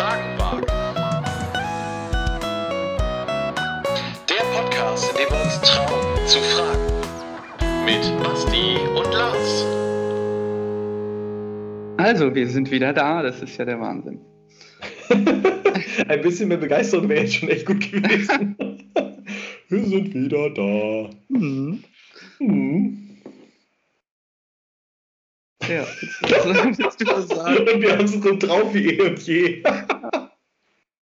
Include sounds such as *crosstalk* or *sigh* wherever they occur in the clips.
Fragen wagen. Der Podcast, in dem wir uns trauen zu fragen. Mit Basti und Lars. Also, wir sind wieder da, das ist ja der Wahnsinn. *laughs* Ein bisschen mehr Begeisterung wäre jetzt schon echt gut gewesen. *laughs* wir sind wieder da. Mhm. Mhm. Ja, was willst du was sagen? Und wir haben es so drauf wie eh und je.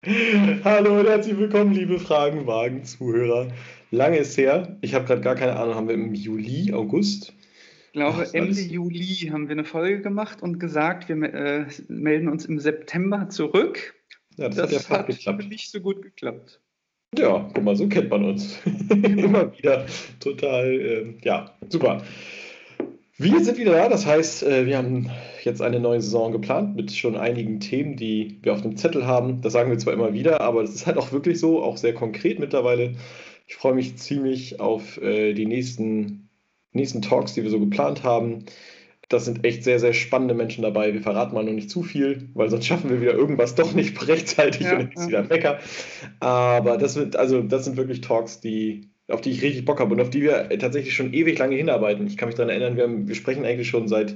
*laughs* Hallo und herzlich willkommen, liebe Fragenwagen-Zuhörer. Lange ist her. Ich habe gerade gar keine Ahnung, haben wir im Juli, August? Ich glaube, Ach, Ende alles- Juli haben wir eine Folge gemacht und gesagt, wir äh, melden uns im September zurück. Ja, das, Das hat ja hat nicht so gut geklappt. Ja, guck mal, so kennt man uns. *laughs* Immer wieder. Total, ähm, ja, super. Wir sind wieder da, das heißt, äh, wir haben jetzt eine neue Saison geplant mit schon einigen Themen, die wir auf dem Zettel haben. Das sagen wir zwar immer wieder, aber das ist halt auch wirklich so, auch sehr konkret mittlerweile. Ich freue mich ziemlich auf äh, die nächsten, nächsten Talks, die wir so geplant haben. Das sind echt sehr, sehr spannende Menschen dabei. Wir verraten mal noch nicht zu viel, weil sonst schaffen wir wieder irgendwas doch nicht *laughs* rechtzeitig Ja, und dann ist wieder ein Mecker. Aber das wird, also das sind wirklich Talks, die, auf die ich richtig Bock habe und auf die wir tatsächlich schon ewig lange hinarbeiten. Ich kann mich daran erinnern, wir, haben, wir sprechen eigentlich schon seit,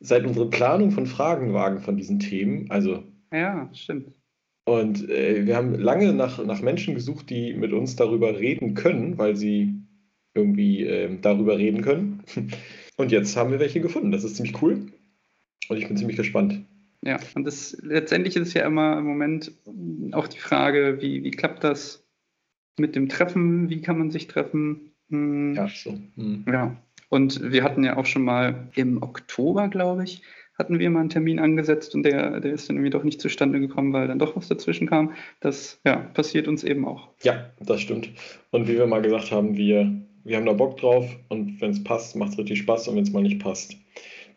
seit unserer Planung von Fragenwagen von diesen Themen. Also Ja, stimmt. und äh, wir haben lange nach, nach Menschen gesucht, die mit uns darüber reden können, weil sie irgendwie ähm, darüber reden können. *laughs* Und jetzt haben wir welche gefunden. Das ist ziemlich cool. Und ich bin ziemlich gespannt. Ja, und das letztendlich ist es ja immer im Moment auch die Frage, wie, wie klappt das mit dem Treffen? Wie kann man sich treffen? Hm, Ja, so. Hm. Ja, und wir hatten ja auch schon mal im Oktober, glaube ich, hatten wir mal einen Termin angesetzt und der, der ist dann irgendwie doch nicht zustande gekommen, weil dann doch was dazwischen kam. Das ja, passiert uns eben auch. Ja, das stimmt. Und wie wir mal gesagt haben, wir, wir haben da Bock drauf und wenn es passt, macht es richtig Spaß und wenn es mal nicht passt,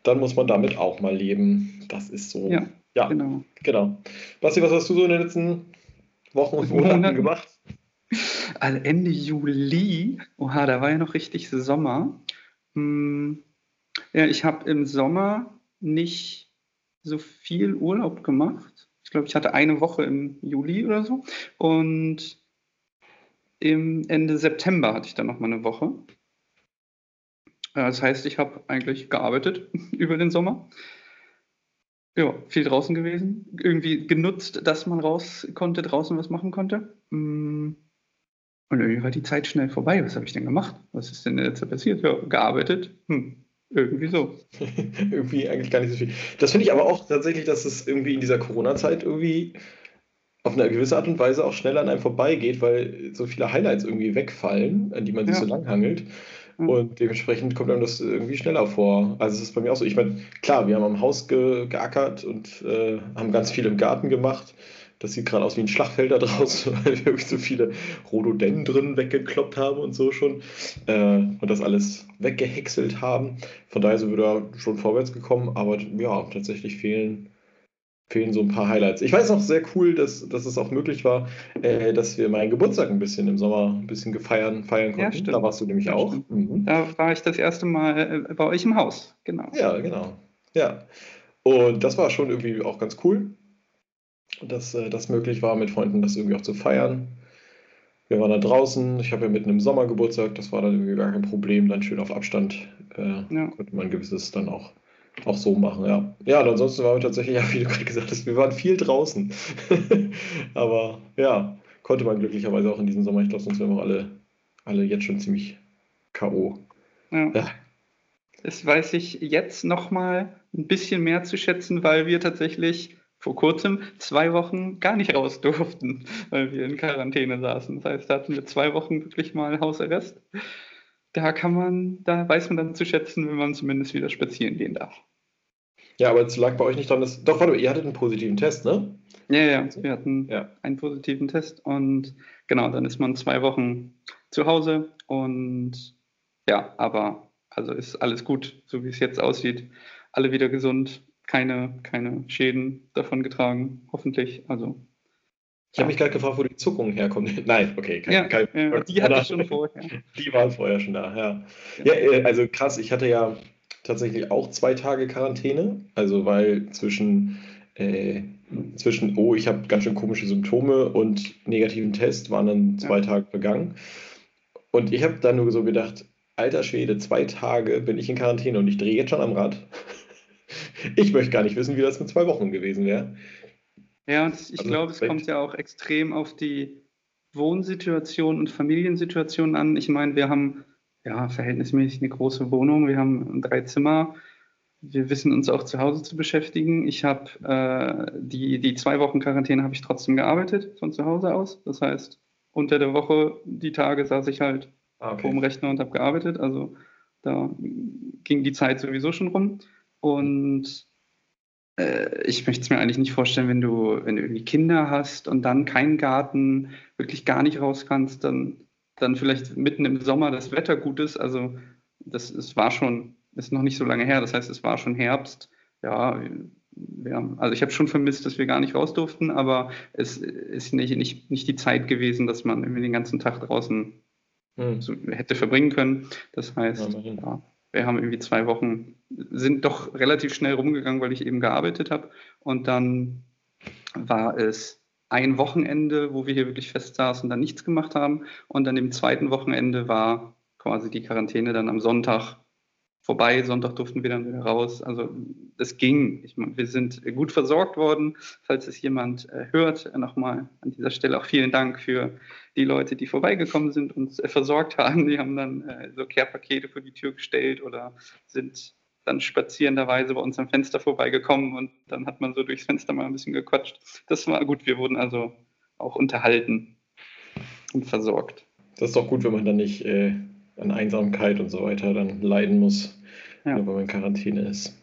dann muss man damit auch mal leben. Das ist so. Ja, ja Genau. genau. Basti, was hast du so in den letzten Wochen und Monaten. Monaten gemacht? Also Ende Juli, oha, da war ja noch richtig Sommer. Hm, ja, ich habe im Sommer nicht so viel Urlaub gemacht. Ich glaube, ich hatte eine Woche im Juli oder so. Und im Ende September hatte ich dann noch mal eine Woche. Das heißt, ich habe eigentlich gearbeitet *laughs* über den Sommer. Ja, viel draußen gewesen. Irgendwie genutzt, dass man raus konnte, draußen was machen konnte. Mm. Und irgendwie war die Zeit schnell vorbei. Was habe ich denn gemacht? Was ist denn jetzt passiert? Ja, gearbeitet. Hm, irgendwie so. *laughs* irgendwie eigentlich gar nicht so viel. Das finde ich aber auch tatsächlich, dass es irgendwie in dieser Corona-Zeit irgendwie auf eine gewisse Art und Weise auch schneller an einem vorbeigeht, weil so viele Highlights irgendwie wegfallen, an die man sich Ja. so langhangelt. Ja. Und dementsprechend kommt einem das irgendwie schneller vor. Also es ist bei mir auch so. Ich meine, klar, wir haben am Haus ge geackert und äh, haben ganz viel im Garten gemacht. Das sieht gerade aus wie ein Schlachtfeld da draußen, *laughs* weil wir so viele Rhododendren weggekloppt haben und so schon. Äh, und das alles weggehäckselt haben. Von daher sind wir da schon vorwärts gekommen, aber ja, tatsächlich fehlen, fehlen so ein paar Highlights. Ich weiß noch sehr cool, dass, dass es auch möglich war, äh, dass wir meinen Geburtstag ein bisschen im Sommer ein bisschen gefeiern, feiern Ja, konnten. stimmt. da warst du nämlich Ja, auch. Mhm. Da war ich das erste Mal äh, bei euch im Haus. Genau. Ja, genau. Ja. Und das war schon irgendwie auch ganz cool, dass äh, das möglich war, mit Freunden das irgendwie auch zu feiern. Wir waren da draußen. Ich habe ja mitten im Sommer Geburtstag. Das war dann irgendwie gar kein Problem. Dann schön auf Abstand äh, Ja. konnte man gewisses dann auch, auch so machen. Ja. ja, und ansonsten waren wir tatsächlich, *laughs* ja, wie du gerade gesagt hast, wir waren viel draußen. *laughs* Aber ja, konnte man glücklicherweise auch in diesem Sommer. Ich glaube, sonst wären wir alle, alle jetzt schon ziemlich K.O. Ja. Ja. Das weiß ich jetzt noch mal ein bisschen mehr zu schätzen, weil wir tatsächlich vor kurzem zwei Wochen gar nicht raus *laughs* durften, weil wir in Quarantäne saßen. Das heißt, da hatten wir zwei Wochen wirklich mal Hausarrest. Da kann man, da weiß man dann zu schätzen, wenn man zumindest wieder spazieren gehen darf. Ja, aber es lag bei euch nicht dran, dass. Doch, warte ihr hattet einen positiven Test, ne? Ja, ja, wir hatten Ja. einen positiven Test und genau, dann ist man zwei Wochen zu Hause und ja, aber also ist alles gut, so wie es jetzt aussieht. Alle wieder gesund, keine, keine Schäden davon getragen, hoffentlich. Also Ich habe mich gerade gefragt, wo die Zuckungen herkommen. *laughs* Nein, okay, kein, ja, kein, ja, die hatte ich schon vorher. *laughs* Die waren vorher schon da, ja. Ja, äh, also krass, ich hatte ja tatsächlich auch zwei Tage Quarantäne, also weil zwischen äh, zwischen, oh, ich habe ganz schön komische Symptome und negativen Test waren dann zwei ja. Tage begangen. Und ich habe dann nur so gedacht, alter Schwede, zwei Tage bin ich in Quarantäne und ich drehe jetzt schon am Rad. Ich möchte gar nicht wissen, wie das mit zwei Wochen gewesen wäre. Ja, und ich also, glaube, es kommt ja auch extrem auf die Wohnsituation und Familiensituation an. Ich meine, wir haben ja verhältnismäßig eine große Wohnung, wir haben drei Zimmer, wir wissen uns auch zu Hause zu beschäftigen. Ich habe äh, die, die zwei Wochen Quarantäne habe ich trotzdem gearbeitet von zu Hause aus. Das heißt, unter der Woche, die Tage saß ich halt ah, okay. vor dem Rechner und habe gearbeitet. Also da ging die Zeit sowieso schon rum. Und äh, ich möchte es mir eigentlich nicht vorstellen, wenn du, wenn du irgendwie Kinder hast und dann keinen Garten, wirklich gar nicht raus kannst, dann, dann vielleicht mitten im Sommer das Wetter gut ist. Also das, es war schon, ist noch nicht so lange her, das heißt, es war schon Herbst. Ja, wir, also ich habe schon vermisst, dass wir gar nicht raus durften, aber es ist nicht, nicht, nicht die Zeit gewesen, dass man irgendwie den ganzen Tag draußen hm. so hätte verbringen können. Das heißt, ja, ja, wir haben irgendwie zwei Wochen, sind doch relativ schnell rumgegangen, weil ich eben gearbeitet habe. Und dann war es ein Wochenende, wo wir hier wirklich fest saßen und dann nichts gemacht haben. Und dann im zweiten Wochenende war quasi die Quarantäne dann am Sonntag vorbei. Sonntag durften wir dann wieder raus. Also es ging. Ich wir sind gut versorgt worden. Falls es jemand äh, hört, nochmal an dieser Stelle auch vielen Dank für die Leute, die vorbeigekommen sind und uns äh, versorgt haben. Die haben dann äh, so Care-Pakete vor die Tür gestellt oder sind dann spazierenderweise bei uns am Fenster vorbeigekommen und dann hat man so durchs Fenster mal ein bisschen gequatscht. Das war gut. Wir wurden also auch unterhalten und versorgt. Das ist doch gut, wenn man dann nicht äh, an Einsamkeit und so weiter dann leiden muss ja. weil man in Quarantäne ist.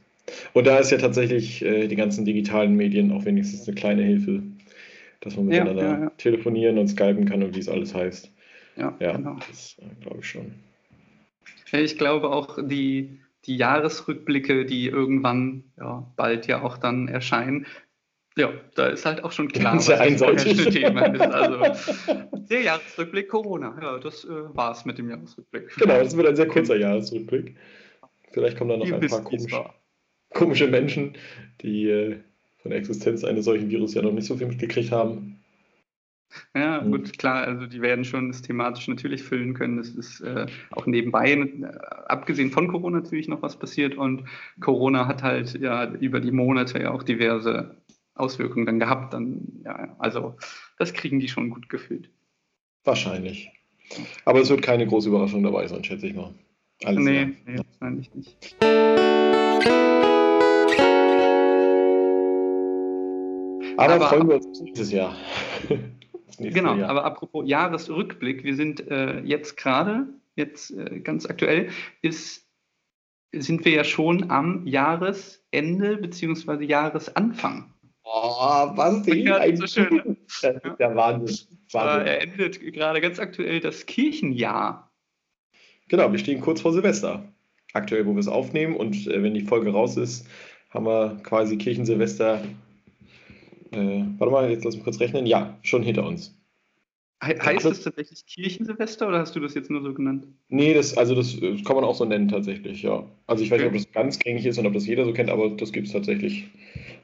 Und da ist ja tatsächlich äh, die ganzen digitalen Medien auch wenigstens eine kleine Hilfe, dass man miteinander ja, ja, telefonieren und skypen kann und wie es alles heißt. Ja, ja genau. das äh, glaube ich schon. Ich glaube auch die, die Jahresrückblicke, die irgendwann ja, bald ja auch dann erscheinen, ja, da ist halt auch schon klar, *laughs* was das Thema ist. Also, *laughs* der Jahresrückblick Corona, ja, das äh, war es mit dem Jahresrückblick. Genau, das wird ein sehr kurzer Jahresrückblick. Vielleicht kommen da noch ein paar komische, komische, Menschen, die äh, von der Existenz eines solchen Virus ja noch nicht so viel mitgekriegt haben. Ja, mhm. gut, klar, also die werden schon das thematisch natürlich füllen können. Das ist äh, auch nebenbei, äh, abgesehen von Corona natürlich noch was passiert und Corona hat halt ja über die Monate ja auch diverse Auswirkungen dann gehabt. Dann, ja, also das kriegen die schon gut gefüllt. Wahrscheinlich. Aber es wird keine große Überraschung dabei sein, schätze ich mal. Alles nee, nee, wahrscheinlich nicht. Aber, aber freuen wir uns nächstes Jahr. *laughs* genau, Jahr. aber apropos Jahresrückblick, wir sind äh, jetzt gerade, jetzt äh, ganz aktuell, ist, sind wir ja schon am Jahresende bzw. Jahresanfang. Oh, was ja, so schön. Ne? *laughs* Das ist der Wahnsinn. Wahnsinn. Er endet gerade ganz aktuell das Kirchenjahr. Genau, wir stehen kurz vor Silvester. Aktuell, wo wir es aufnehmen. Und äh, wenn die Folge raus ist, haben wir quasi Kirchensilvester. Äh, warte mal, jetzt lass mich kurz rechnen. Ja, schon hinter uns. He heißt das tatsächlich Kirchensilvester oder hast du das jetzt nur so genannt? Nee, das, also das, das kann man auch so nennen tatsächlich, ja. Also ich weiß nicht, ob das ganz gängig ist und ob das jeder so kennt, aber das gibt es tatsächlich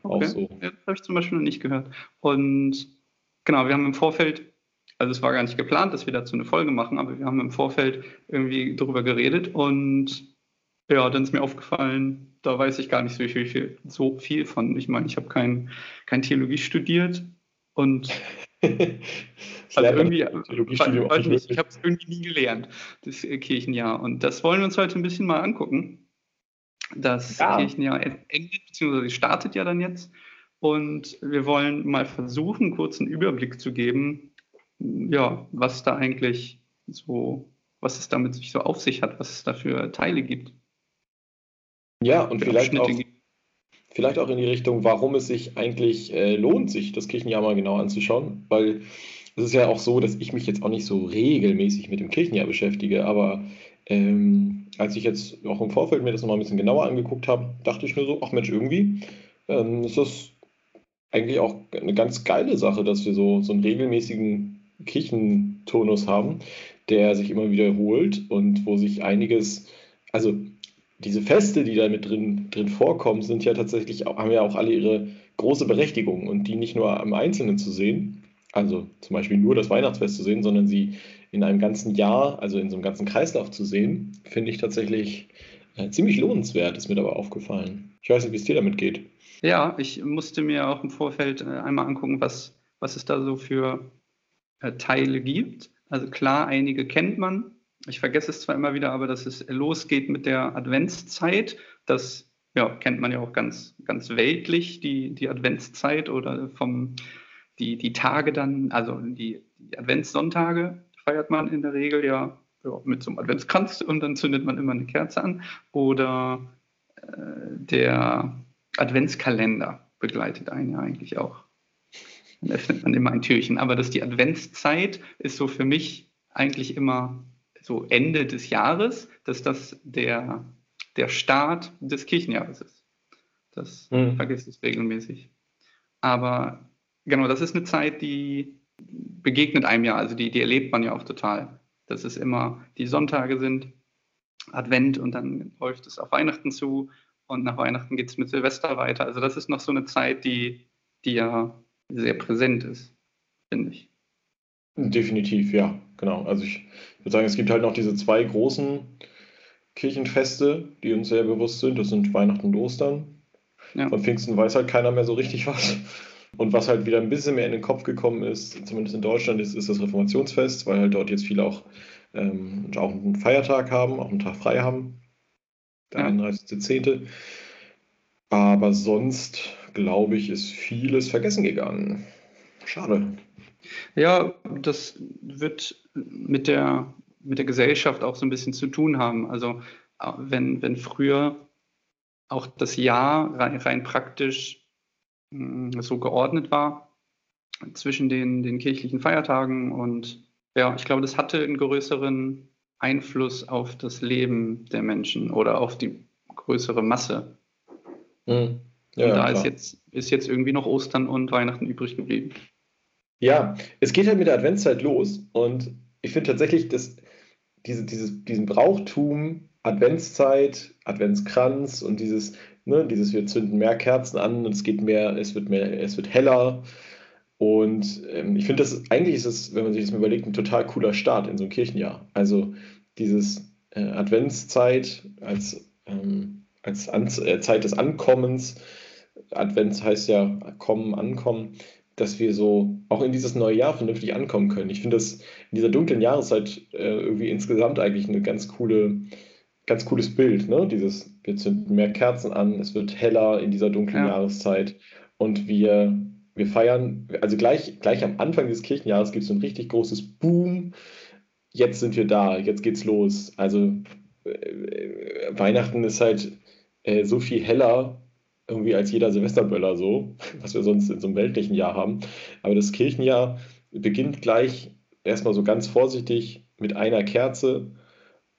okay. auch so. Ja, das habe ich zum Beispiel noch nicht gehört. Und genau, wir haben im Vorfeld also es war gar nicht geplant, dass wir dazu eine Folge machen, aber wir haben im Vorfeld irgendwie darüber geredet und ja, dann ist mir aufgefallen, da weiß ich gar nicht so viel, so viel von. Ich meine, ich habe kein, kein Theologie studiert und also irgendwie, weiß nicht, ich habe es irgendwie nie gelernt, das Kirchenjahr. Und das wollen wir uns heute ein bisschen mal angucken. Das ja. Kirchenjahr endet, beziehungsweise startet ja dann jetzt. Und wir wollen mal versuchen, kurz einen Überblick zu geben, ja, was da eigentlich so, was es damit sich so auf sich hat, was es da für Teile gibt. Ja, und vielleicht auch, vielleicht auch in die Richtung, warum es sich eigentlich äh, lohnt, sich das Kirchenjahr mal genau anzuschauen, weil es ist ja auch so, dass ich mich jetzt auch nicht so regelmäßig mit dem Kirchenjahr beschäftige, aber ähm, als ich jetzt auch im Vorfeld mir das nochmal ein bisschen genauer angeguckt habe, dachte ich mir so, ach Mensch, irgendwie ähm, ist das eigentlich auch eine ganz geile Sache, dass wir so, so einen regelmäßigen Kirchentonus haben, der sich immer wiederholt und wo sich einiges, also diese Feste, die da mit drin, drin vorkommen, sind ja tatsächlich, haben ja auch alle ihre große Berechtigung und die nicht nur am Einzelnen zu sehen, also zum Beispiel nur das Weihnachtsfest zu sehen, sondern sie in einem ganzen Jahr, also in so einem ganzen Kreislauf zu sehen, finde ich tatsächlich äh, ziemlich lohnenswert, ist mir dabei aufgefallen. Ich weiß nicht, wie es dir damit geht. Ja, ich musste mir auch im Vorfeld äh, einmal angucken, was, was es da so für äh, Teile gibt. Also klar, einige kennt man. Ich vergesse es zwar immer wieder, aber dass es losgeht mit der Adventszeit. Das ja, kennt man ja auch ganz, ganz weltlich, die, die Adventszeit oder vom, die, die Tage dann, also die, die Adventssonntage feiert man in der Regel ja, ja, mit so einem Adventskranz und dann zündet man immer eine Kerze an. Oder äh, der Adventskalender begleitet einen ja eigentlich auch. Dann öffnet man immer ein Türchen. Aber dass die Adventszeit ist so für mich eigentlich immer so Ende des Jahres, dass das der, der Start des Kirchenjahres ist. Das mhm. vergesse ich regelmäßig. Aber genau, das ist eine Zeit, die begegnet einem ja, also die, die erlebt man ja auch total. Dass es immer die Sonntage sind, Advent und dann läuft es auf Weihnachten zu und nach Weihnachten geht es mit Silvester weiter. Also das ist noch so eine Zeit, die, die ja sehr präsent ist, finde ich. Definitiv, ja, genau. Also ich würde sagen, es gibt halt noch diese zwei großen Kirchenfeste, die uns sehr bewusst sind. Das sind Weihnachten und Ostern. Ja. Von Pfingsten weiß halt keiner mehr so richtig was. Und was halt wieder ein bisschen mehr in den Kopf gekommen ist, zumindest in Deutschland, ist, ist das Reformationsfest, weil halt dort jetzt viele auch, ähm, auch einen Feiertag haben, auch einen Tag frei haben. Der ja. 31.10. Aber sonst, glaube ich, ist vieles vergessen gegangen. Schade. Ja, das wird mit der, mit der Gesellschaft auch so ein bisschen zu tun haben. Also wenn, wenn früher auch das Jahr rein, rein praktisch mh, hm, so geordnet war zwischen den, den kirchlichen Feiertagen und ja, ich glaube, das hatte einen größeren Einfluss auf das Leben der Menschen oder auf die größere Masse. Mhm. Ja, und da ist jetzt, ist jetzt irgendwie noch Ostern und Weihnachten übrig geblieben. Ja, es geht halt mit der Adventszeit los und ich finde tatsächlich, dass diese, dieses, diesen Brauchtum, Adventszeit, Adventskranz und dieses, ne, dieses, wir zünden mehr Kerzen an und es geht mehr, es wird mehr, es wird heller. Und ähm, ich finde, das eigentlich ist es, wenn man sich das mal überlegt, ein total cooler Start in so ein Kirchenjahr. Also dieses äh, Adventszeit als, ähm, als An äh, Zeit des Ankommens. Advents heißt ja kommen, ankommen dass wir so auch in dieses neue Jahr vernünftig ankommen können. Ich finde das in dieser dunklen Jahreszeit äh, irgendwie insgesamt eigentlich eine ganz coole, ganz cooles Bild. Ne? Dieses, wir zünden mehr Kerzen an, es wird heller in dieser dunklen ja. Jahreszeit und wir, wir feiern, also gleich, gleich am Anfang des Kirchenjahres gibt es so ein richtig großes Boom. Jetzt sind wir da, jetzt geht's los. Also äh, Weihnachten ist halt äh, so viel heller irgendwie als jeder Silvesterböller so, was wir sonst in so einem weltlichen Jahr haben. Aber das Kirchenjahr beginnt gleich erstmal so ganz vorsichtig mit einer Kerze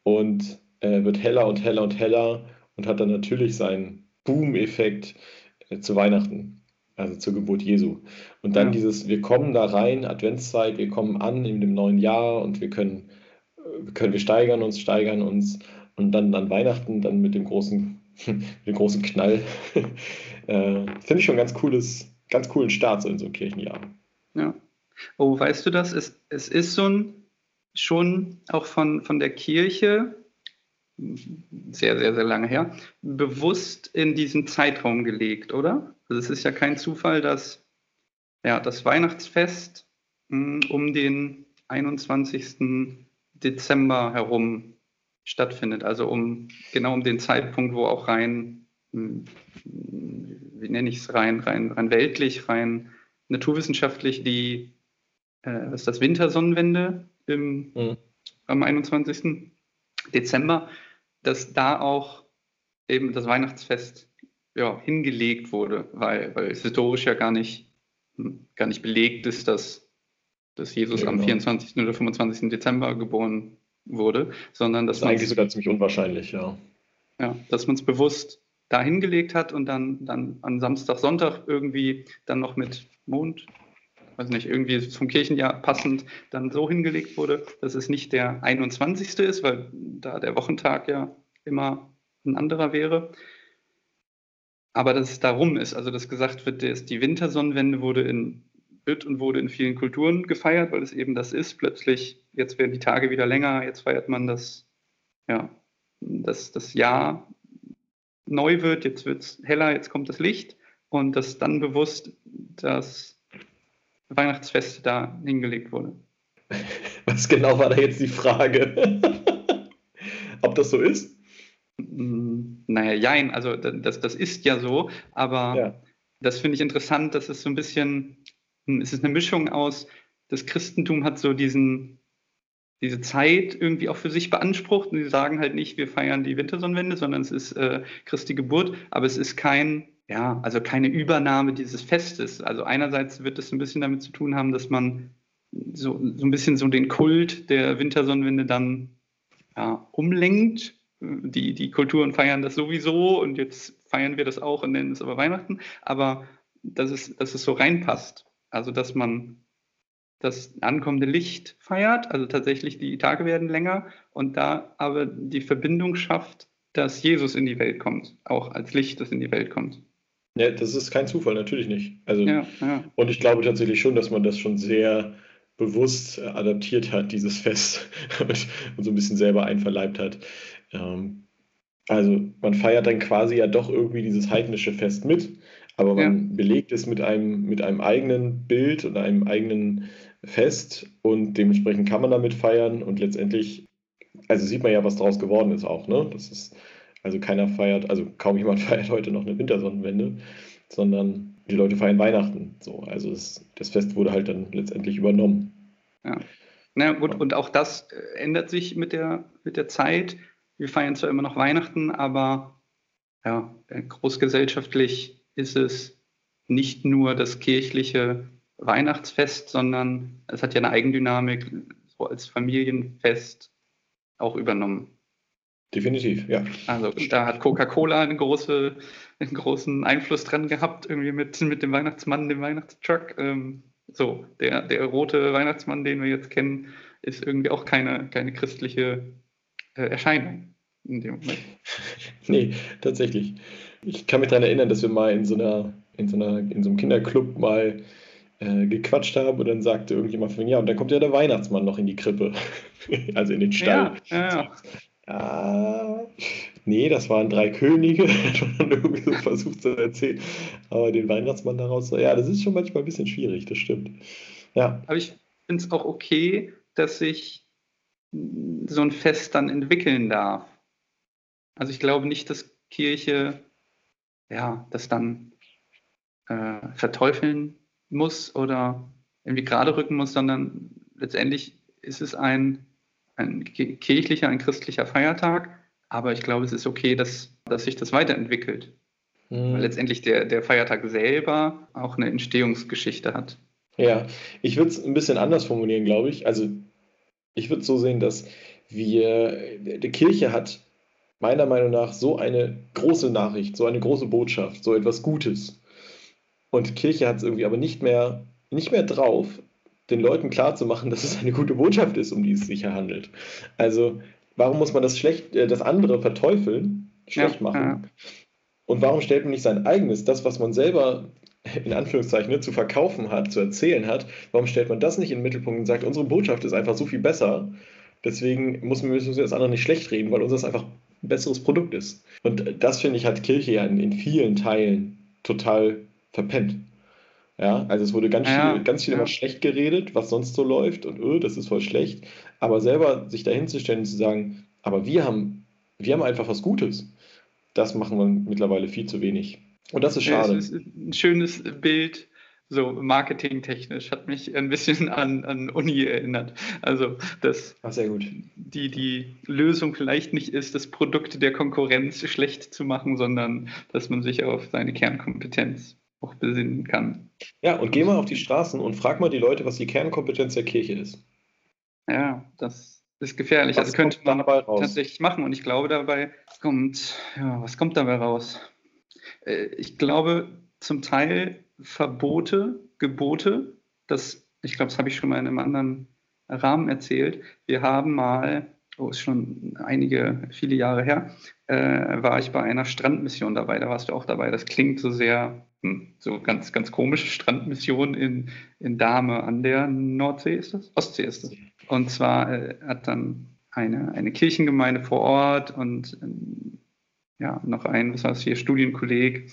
und äh, wird heller und heller und heller und hat dann natürlich seinen Boom-Effekt äh, zu Weihnachten, also zur Geburt Jesu. Und dann ja. dieses, wir kommen da rein, Adventszeit, wir kommen an in dem neuen Jahr und wir können, äh, können wir steigern uns, steigern uns und dann an Weihnachten, dann mit dem großen *laughs* den großen Knall. *laughs* äh, Finde ich schon ganz cooles, ganz coolen Start so in so einem Kirchenjahr. Ja. Oh, weißt du das? Es, es ist so ein schon auch von, von der Kirche, sehr, sehr, sehr lange her, bewusst in diesen Zeitraum gelegt, oder? Also es ist ja kein Zufall, dass ja, das Weihnachtsfest mh, hm, um den 21. Dezember herum stattfindet. Also um genau um den Zeitpunkt, wo auch rein, hm, wie nenne ich es, rein, rein, rein weltlich, rein naturwissenschaftlich die, äh, was ist das, Wintersonnenwende im, mhm. am 21. Dezember, dass da auch eben das Weihnachtsfest ja, hingelegt wurde, weil, weil es historisch ja gar nicht, hm, gar nicht belegt ist, dass, dass Jesus genau. am 24. oder 25. Dezember geboren wurde, sondern dass das ist eigentlich sogar ziemlich unwahrscheinlich, ja. Ja, dass man es bewusst da hingelegt hat und dann, dann an Samstag, Sonntag irgendwie dann noch mit Mond, weiß nicht, irgendwie zum Kirchenjahr passend dann so hingelegt wurde, dass es nicht der 21. ist, weil da der Wochentag ja immer ein anderer wäre. Aber dass es darum ist, also dass gesagt wird, dass die Wintersonnenwende wurde in wird und wurde in vielen Kulturen gefeiert, weil es eben das ist. Plötzlich, jetzt werden die Tage wieder länger, jetzt feiert man das, ja, dass das Jahr neu wird, jetzt wird es heller, jetzt kommt das Licht und dass dann bewusst das Weihnachtsfest da hingelegt wurde. *laughs* Was genau war da jetzt die Frage? *laughs* Ob das so ist? Hm, naja, jein, also das, das ist ja so, aber ja. das finde ich interessant, dass es so ein bisschen, es ist eine Mischung aus, das Christentum hat so diesen, diese Zeit irgendwie auch für sich beansprucht. Und sie sagen halt nicht, wir feiern die Wintersonnenwende, sondern es ist äh, Christi Geburt, aber es ist kein, ja, also keine Übernahme dieses Festes. Also einerseits wird es ein bisschen damit zu tun haben, dass man so, so ein bisschen so den Kult der Wintersonnenwende dann ja, umlenkt. Die, die Kulturen feiern das sowieso und jetzt feiern wir das auch und nennen es aber Weihnachten. Aber dass es, dass es so reinpasst. Also dass man das ankommende Licht feiert, also tatsächlich die Tage werden länger und da aber die Verbindung schafft, dass Jesus in die Welt kommt, auch als Licht, das in die Welt kommt. Ja, das ist kein Zufall, natürlich nicht. Also, ja, ja. Und ich glaube tatsächlich schon, dass man das schon sehr bewusst adaptiert hat, dieses Fest, *laughs* und, so ein bisschen selber einverleibt hat. Ähm, also man feiert dann quasi ja doch irgendwie dieses heidnische Fest mit, aber man ja. belegt es mit einem, mit einem eigenen Bild und einem eigenen Fest und dementsprechend kann man damit feiern und letztendlich, also sieht man ja, was daraus geworden ist auch, ne? Das ist, also keiner feiert, also kaum jemand *laughs* feiert heute noch eine Wintersonnenwende, sondern die Leute feiern Weihnachten. So, also es, das Fest wurde halt dann letztendlich übernommen. Ja. Na gut, und auch das äh, ändert sich mit der, mit der Zeit. Wir feiern zwar immer noch Weihnachten, aber ja, äh, großgesellschaftlich ist es nicht nur das kirchliche Weihnachtsfest, sondern es hat ja eine Eigendynamik, so als Familienfest auch übernommen. Definitiv, ja. Also da hat Coca-Cola eine große, einen großen Einfluss dran gehabt, irgendwie mit, mit dem Weihnachtsmann, dem Weihnachtstruck. Ähm, so, der, der rote Weihnachtsmann, den wir jetzt kennen, ist irgendwie auch keine, keine christliche äh, Erscheinung in dem Moment. *laughs* nee, tatsächlich. Ich kann mich daran erinnern, dass wir mal in so einer, in so einer, in so einem Kinderclub mal äh, gequatscht haben und dann sagte irgendjemand von ja, und dann kommt ja der Weihnachtsmann noch in die Krippe. *laughs* also in den Stall. Ja, ja. ja. nee, das waren drei Könige, *laughs* hat man irgendwie so versucht zu erzählen. Aber den Weihnachtsmann daraus, ja, das ist schon manchmal ein bisschen schwierig, das stimmt. Ja. Aber ich finde es auch okay, dass sich so ein Fest dann entwickeln darf. Also ich glaube nicht, dass Kirche ja, das dann äh, verteufeln muss oder irgendwie gerade rücken muss, sondern letztendlich ist es ein, ein kirchlicher, ein christlicher Feiertag. Aber ich glaube, es ist okay, dass, dass sich das weiterentwickelt. Mhm. Weil letztendlich der, der Feiertag selber auch eine Entstehungsgeschichte hat. Ja, ich würde es ein bisschen anders formulieren, glaube ich. Also ich würde es so sehen, dass wir, die Kirche hat meiner Meinung nach so eine große Nachricht, so eine große Botschaft, so etwas Gutes. Und Kirche hat es irgendwie aber nicht mehr, nicht mehr drauf, den Leuten klarzumachen, *laughs* dass es eine gute Botschaft ist, um die es sich handelt. Also, warum muss man das, schlecht, äh, das andere verteufeln, schlecht machen? Ja. Und warum stellt man nicht sein eigenes, das, was man selber *laughs* in Anführungszeichen ne, zu verkaufen hat, zu erzählen hat, warum stellt man das nicht in den Mittelpunkt und sagt, unsere Botschaft ist einfach so viel besser, deswegen müssen wir das andere nicht schlecht reden, weil unseres einfach ein besseres Produkt ist. Und das, finde ich, hat Kirche ja in, in vielen Teilen total verpennt. Ja, also es wurde ganz ja, viel, ganz viel ja. immer schlecht geredet, was sonst so läuft und öh, das ist voll schlecht. Aber selber sich dahin zu stellen und zu sagen, aber wir haben, wir haben einfach was Gutes. Das machen wir mittlerweile viel zu wenig. Und das ist schade. es ist ein schönes Bild, so marketingtechnisch, hat mich ein bisschen *laughs* an, an Uni erinnert. Also, dass Ach, sehr gut. Die, die Lösung vielleicht nicht ist, das Produkt der Konkurrenz schlecht zu machen, sondern dass man sich auf seine Kernkompetenz auch besinnen kann. Ja, und geh mal auf die Straßen und frag mal die Leute, was die Kernkompetenz der Kirche ist. Ja, das ist gefährlich. Was also könnte man tatsächlich machen. Und ich glaube, dabei kommt, ja, was kommt dabei raus? Äh, ich glaube, zum Teil Verbote, Gebote, das, ich glaube, das habe ich schon mal in einem anderen Rahmen erzählt. Wir haben mal, oh, ist schon einige, viele Jahre her, äh, war ich bei einer Strandmission dabei. Da warst du auch dabei. Das klingt so sehr, hm, so ganz, ganz komische Strandmission in, in Dahme an der Nordsee ist das? Ostsee ist das. Und zwar äh, hat dann eine, eine Kirchengemeinde vor Ort und ähm, ja, noch ein, was war das hier, Studienkolleg,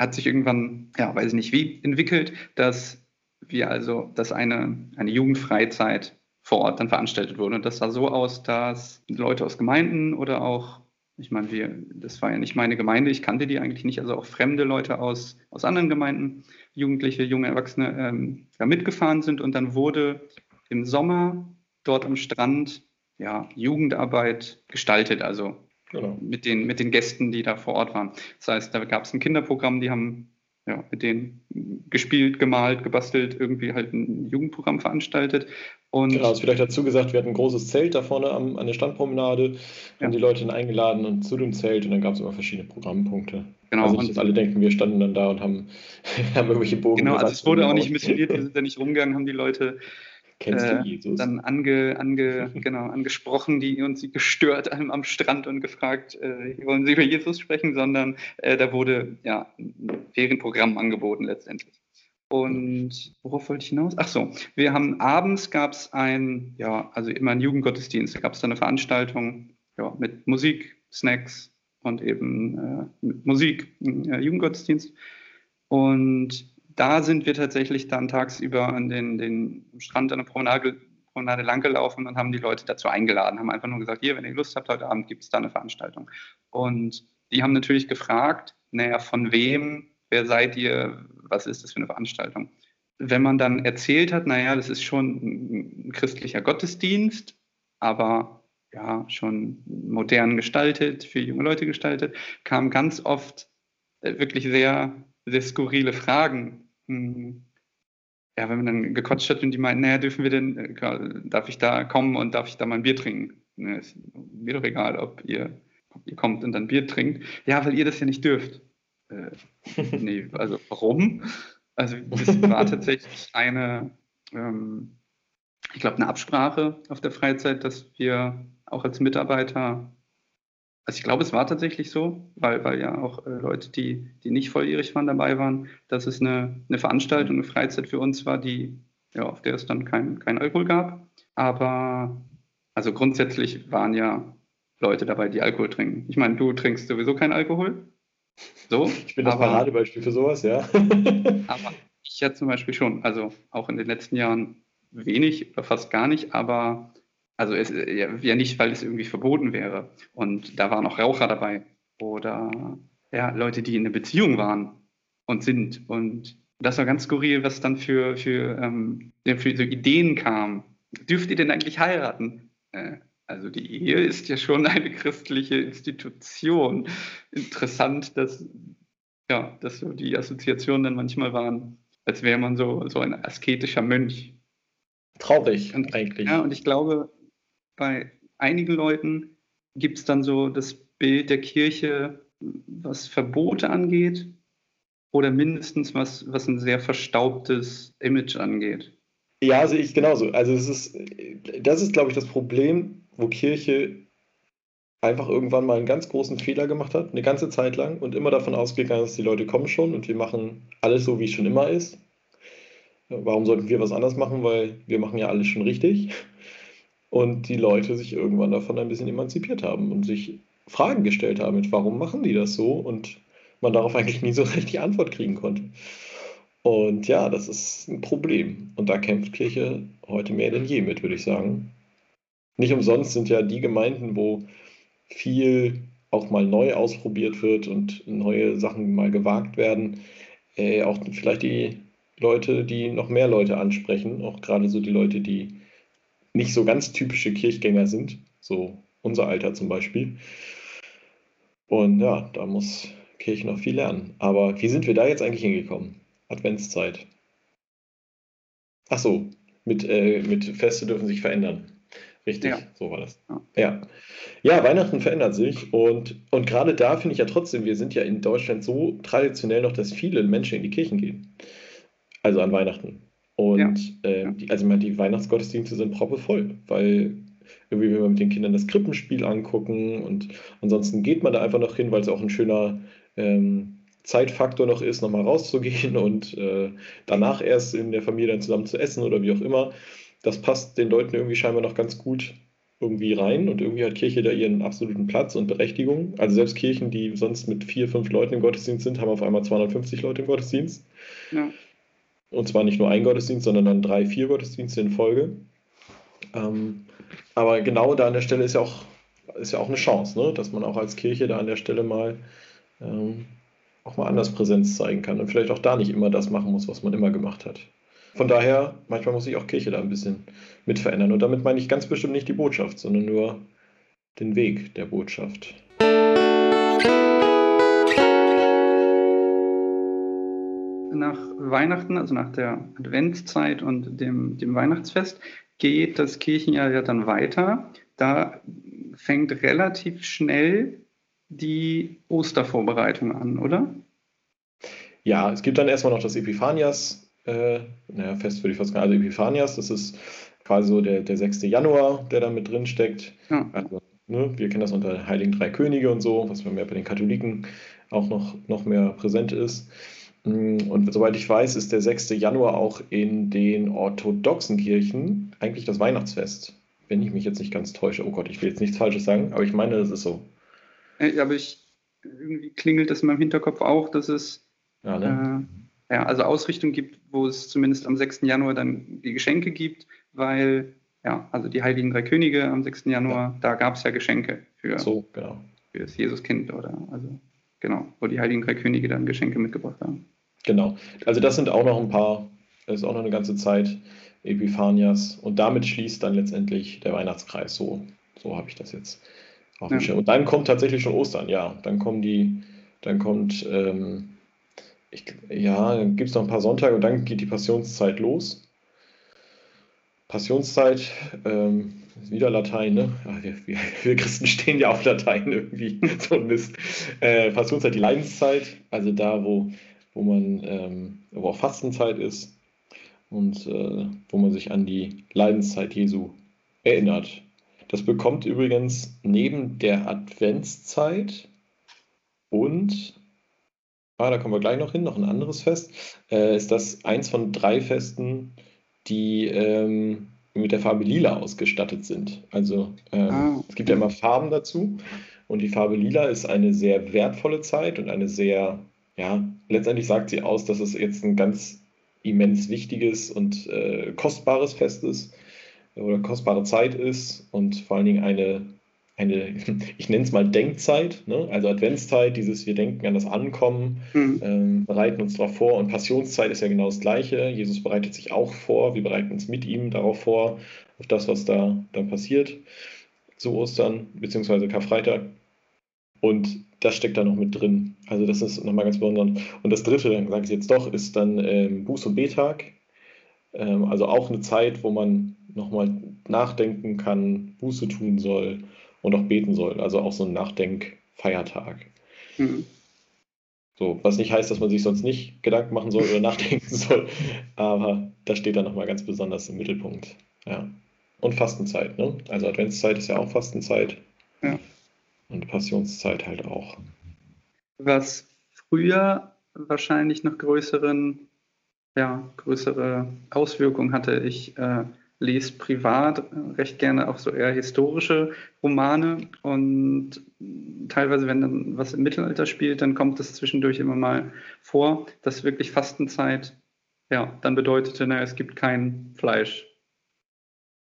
hat sich irgendwann, ja, weiß ich nicht wie, entwickelt, dass wir also, dass eine, eine Jugendfreizeit vor Ort dann veranstaltet wurde. Und das sah so aus, dass Leute aus Gemeinden oder auch, ich meine, wir, das war ja nicht meine Gemeinde, ich kannte die eigentlich nicht, also auch fremde Leute aus, aus anderen Gemeinden, Jugendliche, junge Erwachsene, ähm, ja, mitgefahren sind. Und dann wurde im Sommer dort am Strand ja, Jugendarbeit gestaltet, also genau. mit, den, mit den Gästen, die da vor Ort waren. Das heißt, da gab es ein Kinderprogramm, die haben ja, mit denen gespielt, gemalt, gebastelt, irgendwie halt ein Jugendprogramm veranstaltet. Und genau, also vielleicht dazu gesagt, wir hatten ein großes Zelt da vorne am, an der Standpromenade, ja. haben die Leute dann eingeladen und zu dem Zelt und dann gab es immer verschiedene Programmpunkte. Genau. Also nicht, dass alle denken, wir standen dann da und haben, *laughs* haben irgendwelche Bogen Genau, also es wurde auch nicht missioniert, wir sind da nicht rumgegangen, haben die Leute Kennst du äh, Jesus? Dann ange, ange, *laughs* genau, angesprochen, die uns gestört am, am Strand und gefragt, äh, wollen Sie über Jesus sprechen, sondern äh, da wurde ja ein Ferienprogramm angeboten letztendlich. Und worauf wollte ich hinaus? Ach so, wir haben abends gab es ein, ja, also immer einen Jugendgottesdienst. Da gab es dann eine Veranstaltung ja, mit Musik, Snacks und eben äh, mit Musik, äh, Jugendgottesdienst. Und da sind wir tatsächlich dann tagsüber an den, den Strand an der Promenade, Promenade langgelaufen und haben die Leute dazu eingeladen, haben einfach nur gesagt, hier, wenn ihr Lust habt, heute Abend gibt es da eine Veranstaltung. Und die haben natürlich gefragt, naja, von wem, wer seid ihr, was ist das für eine Veranstaltung? Wenn man dann erzählt hat, naja, das ist schon ein christlicher Gottesdienst, aber ja, schon modern gestaltet, für junge Leute gestaltet, kamen ganz oft äh, wirklich sehr, sehr skurrile Fragen hm. ja, wenn man dann gequatscht hat und die meinten, naja, dürfen wir denn, äh, darf ich da kommen und darf ich da mal ein Bier trinken? Ne, ist mir doch egal, ob ihr, ob ihr kommt und dann Bier trinkt. Ja, weil ihr das ja nicht dürft. Äh, *laughs* nee, also warum? Also das war tatsächlich eine, ähm, ich glaube, eine Absprache auf der Freizeit, dass wir auch als Mitarbeiter also ich glaube, es war tatsächlich so, weil, weil ja auch äh, Leute, die, die nicht volljährig waren, dabei waren, dass es eine, eine Veranstaltung, eine Freizeit für uns war, die, ja, auf der es dann kein, kein Alkohol gab. Aber also grundsätzlich waren ja Leute dabei, die Alkohol trinken. Ich meine, du trinkst sowieso keinen Alkohol. So, ich bin das aber, Paradebeispiel für sowas, ja. *laughs* aber ich ja zum Beispiel schon, also auch in den letzten Jahren wenig oder fast gar nicht, aber also es, ja nicht, weil es irgendwie verboten wäre. Und da waren auch Raucher dabei oder ja, Leute, die in einer Beziehung waren und sind. Und das war ganz skurril, was dann für, für, ähm, für so Ideen kam. Dürft ihr denn eigentlich heiraten? Äh, also die Ehe ist ja schon eine christliche Institution. Interessant, dass, ja, dass so die Assoziationen dann manchmal waren, als wäre man so, so ein asketischer Mönch. Traurig und, eigentlich. Ja, und ich glaube, bei einigen Leuten gibt es dann so das Bild der Kirche, was Verbote angeht oder mindestens was, was ein sehr verstaubtes Image angeht. Ja, sehe ich genauso. Also es ist, das ist, glaube ich, das Problem, wo Kirche einfach irgendwann mal einen ganz großen Fehler gemacht hat, eine ganze Zeit lang und immer davon ausgegangen ist, die Leute kommen schon und wir machen alles so, wie es schon immer ist. Warum sollten wir was anders machen? Weil wir machen ja alles schon richtig und die Leute sich irgendwann davon ein bisschen emanzipiert haben und sich Fragen gestellt haben, mit warum machen die das so und man darauf eigentlich nie so *laughs* recht die Antwort kriegen konnte. Und ja, das ist ein Problem. Und da kämpft Kirche heute mehr denn je mit, würde ich sagen. Nicht umsonst sind ja die Gemeinden, wo viel auch mal neu ausprobiert wird und neue Sachen mal gewagt werden, äh, auch vielleicht die Leute, die noch mehr Leute ansprechen, auch gerade so die Leute, die nicht so ganz typische Kirchgänger sind, so unser Alter zum Beispiel. Und ja, da muss Kirche noch viel lernen. Aber wie sind wir da jetzt eigentlich hingekommen? Adventszeit. Ach so, mit, äh, mit Feste dürfen sich verändern. Richtig, ja. so war das. Ja. ja, Weihnachten verändert sich und, und gerade da finde ich ja trotzdem, wir sind ja in Deutschland so traditionell noch, dass viele Menschen in die Kirchen gehen. Also an Weihnachten. Und ja. äh, die, also die Weihnachtsgottesdienste sind proppevoll, weil irgendwie will man mit den Kindern das Krippenspiel angucken und ansonsten geht man da einfach noch hin, weil es auch ein schöner ähm, Zeitfaktor noch ist, nochmal rauszugehen *laughs* und äh, danach erst in der Familie dann zusammen zu essen oder wie auch immer. Das passt den Leuten irgendwie scheinbar noch ganz gut irgendwie rein und irgendwie hat Kirche da ihren absoluten Platz und Berechtigung. Also selbst Kirchen, die sonst mit vier, fünf Leuten im Gottesdienst sind, haben auf einmal 250 Leute im Gottesdienst. Ja. Und zwar nicht nur ein Gottesdienst, sondern dann drei, vier Gottesdienste in Folge. Ähm, aber genau da an der Stelle ist ja auch, ist ja auch eine Chance, ne? dass man auch als Kirche da an der Stelle mal ähm, auch mal anders Präsenz zeigen kann und vielleicht auch da nicht immer das machen muss, was man immer gemacht hat. Von daher, manchmal muss sich auch Kirche da ein bisschen mit verändern. Und damit meine ich ganz bestimmt nicht die Botschaft, sondern nur den Weg der Botschaft. Nach Weihnachten, also nach der Adventszeit und dem, dem Weihnachtsfest, geht das Kirchenjahr ja dann weiter. Da fängt relativ schnell die Ostervorbereitung an, oder? Ja, es gibt dann erstmal noch das Epiphanias, äh, naja, fest würde ich fast sagen, also Epiphanias, das ist quasi so der, der 6. Januar, der da mit drin steckt. Ja. Also, ne, wir kennen das unter Heiligen Drei Könige und so, was mehr bei den Katholiken auch noch, noch mehr präsent ist. Mm, und soweit ich weiß, ist der 6. Januar auch in den orthodoxen Kirchen eigentlich das Weihnachtsfest. Wenn ich mich jetzt nicht ganz täusche. Oh Gott, ich will jetzt nichts Falsches sagen, aber ich meine, das ist so. Äh, ja, aber ich, irgendwie klingelt das in meinem Hinterkopf auch, dass es ja, ne? äh, ja, also Ausrichtung gibt, wo es zumindest am 6. Januar dann die Geschenke gibt, weil, ja, also die Heiligen Drei Könige am 6. Januar, ja. da gab es ja Geschenke für, so, genau. für das Jesuskind oder, also genau, wo die Heiligen Drei Könige dann Geschenke mitgebracht haben. Genau, also das sind auch noch ein paar, das ist auch noch eine ganze Zeit Epiphanias und damit schließt dann letztendlich der Weihnachtskreis, so, so habe ich das jetzt auf dem Schirm. Und dann kommt tatsächlich schon Ostern, ja. Dann kommen die, dann kommt, ähm, ich, ja, dann gibt es noch ein paar Sonntage und dann geht die Passionszeit los. Passionszeit, ähm, wieder Latein, ne? Ach, wir, wir, wir, Christen stehen ja auf Latein irgendwie, *laughs* so ein Mist. Äh, Passionszeit, die Leidenszeit, also da, wo, wo man, ähm, wo auch Fastenzeit ist und äh, wo man sich an die Leidenszeit Jesu erinnert. Das bekommt übrigens neben der Adventszeit und, ah, da kommen wir gleich noch hin, noch ein anderes Fest, äh, ist das eins von drei Festen, die ähm, mit der Farbe Lila ausgestattet sind. Also ähm, ah. es gibt ja immer Farben dazu und die Farbe Lila ist eine sehr wertvolle Zeit und eine sehr, ja, letztendlich sagt sie aus, dass es jetzt ein ganz immens wichtiges und äh, kostbares Fest ist oder kostbare Zeit ist und vor allen Dingen eine, eine *laughs* ich nenne es mal Denkzeit, ne? also Adventszeit, dieses wir denken an das Ankommen, mhm. ähm, bereiten uns darauf vor und Passionszeit ist ja genau das Gleiche. Jesus bereitet sich auch vor, wir bereiten uns mit ihm darauf vor, auf das, was da dann passiert zu Ostern bzw. Karfreitag. Und das steckt da noch mit drin. Also das ist nochmal ganz besonders. Und das dritte, dann sage ich jetzt doch, ist dann ähm, Buß- und Betag. Ähm, also auch eine Zeit, wo man nochmal nachdenken kann, Buße tun soll und auch beten soll. Also auch so ein Nachdenkfeiertag. Mhm. So, was nicht heißt, dass man sich sonst nicht Gedanken machen soll oder *laughs* nachdenken soll, aber das steht dann nochmal ganz besonders im Mittelpunkt. Ja. Und Fastenzeit, ne? Also Adventszeit ist ja auch Fastenzeit. Ja. Und Passionszeit halt auch. Was früher wahrscheinlich noch größeren, ja, größere Auswirkungen hatte. Ich äh, lese privat recht gerne auch so eher historische Romane und teilweise, wenn dann was im Mittelalter spielt, dann kommt es zwischendurch immer mal vor, dass wirklich Fastenzeit ja dann bedeutete, naja, es gibt kein Fleisch.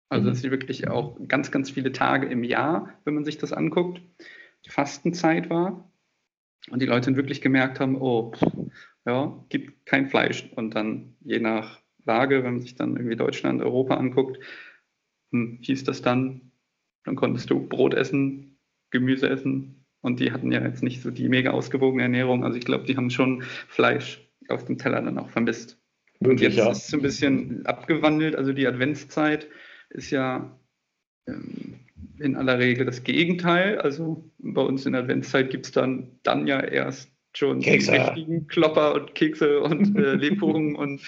Also mhm. dass sie wirklich auch ganz, ganz viele Tage im Jahr, wenn man sich das anguckt, Fastenzeit war und die Leute wirklich gemerkt haben, oh, pff, ja, gibt kein Fleisch und dann je nach Lage, wenn man sich dann irgendwie Deutschland, Europa anguckt, hm, hieß das dann, dann konntest du Brot essen, Gemüse essen und die hatten ja jetzt nicht so die mega ausgewogene Ernährung. Also ich glaube, die haben schon Fleisch auf dem Teller dann auch vermisst. und jetzt ja. ist es so ein bisschen abgewandelt. Also die Adventszeit ist ja ähm, in aller Regel das Gegenteil. Also bei uns in der Adventszeit gibt es dann, dann ja erst schon Kekse. die richtigen Klopper und Kekse und äh, Lebkuchen *laughs* und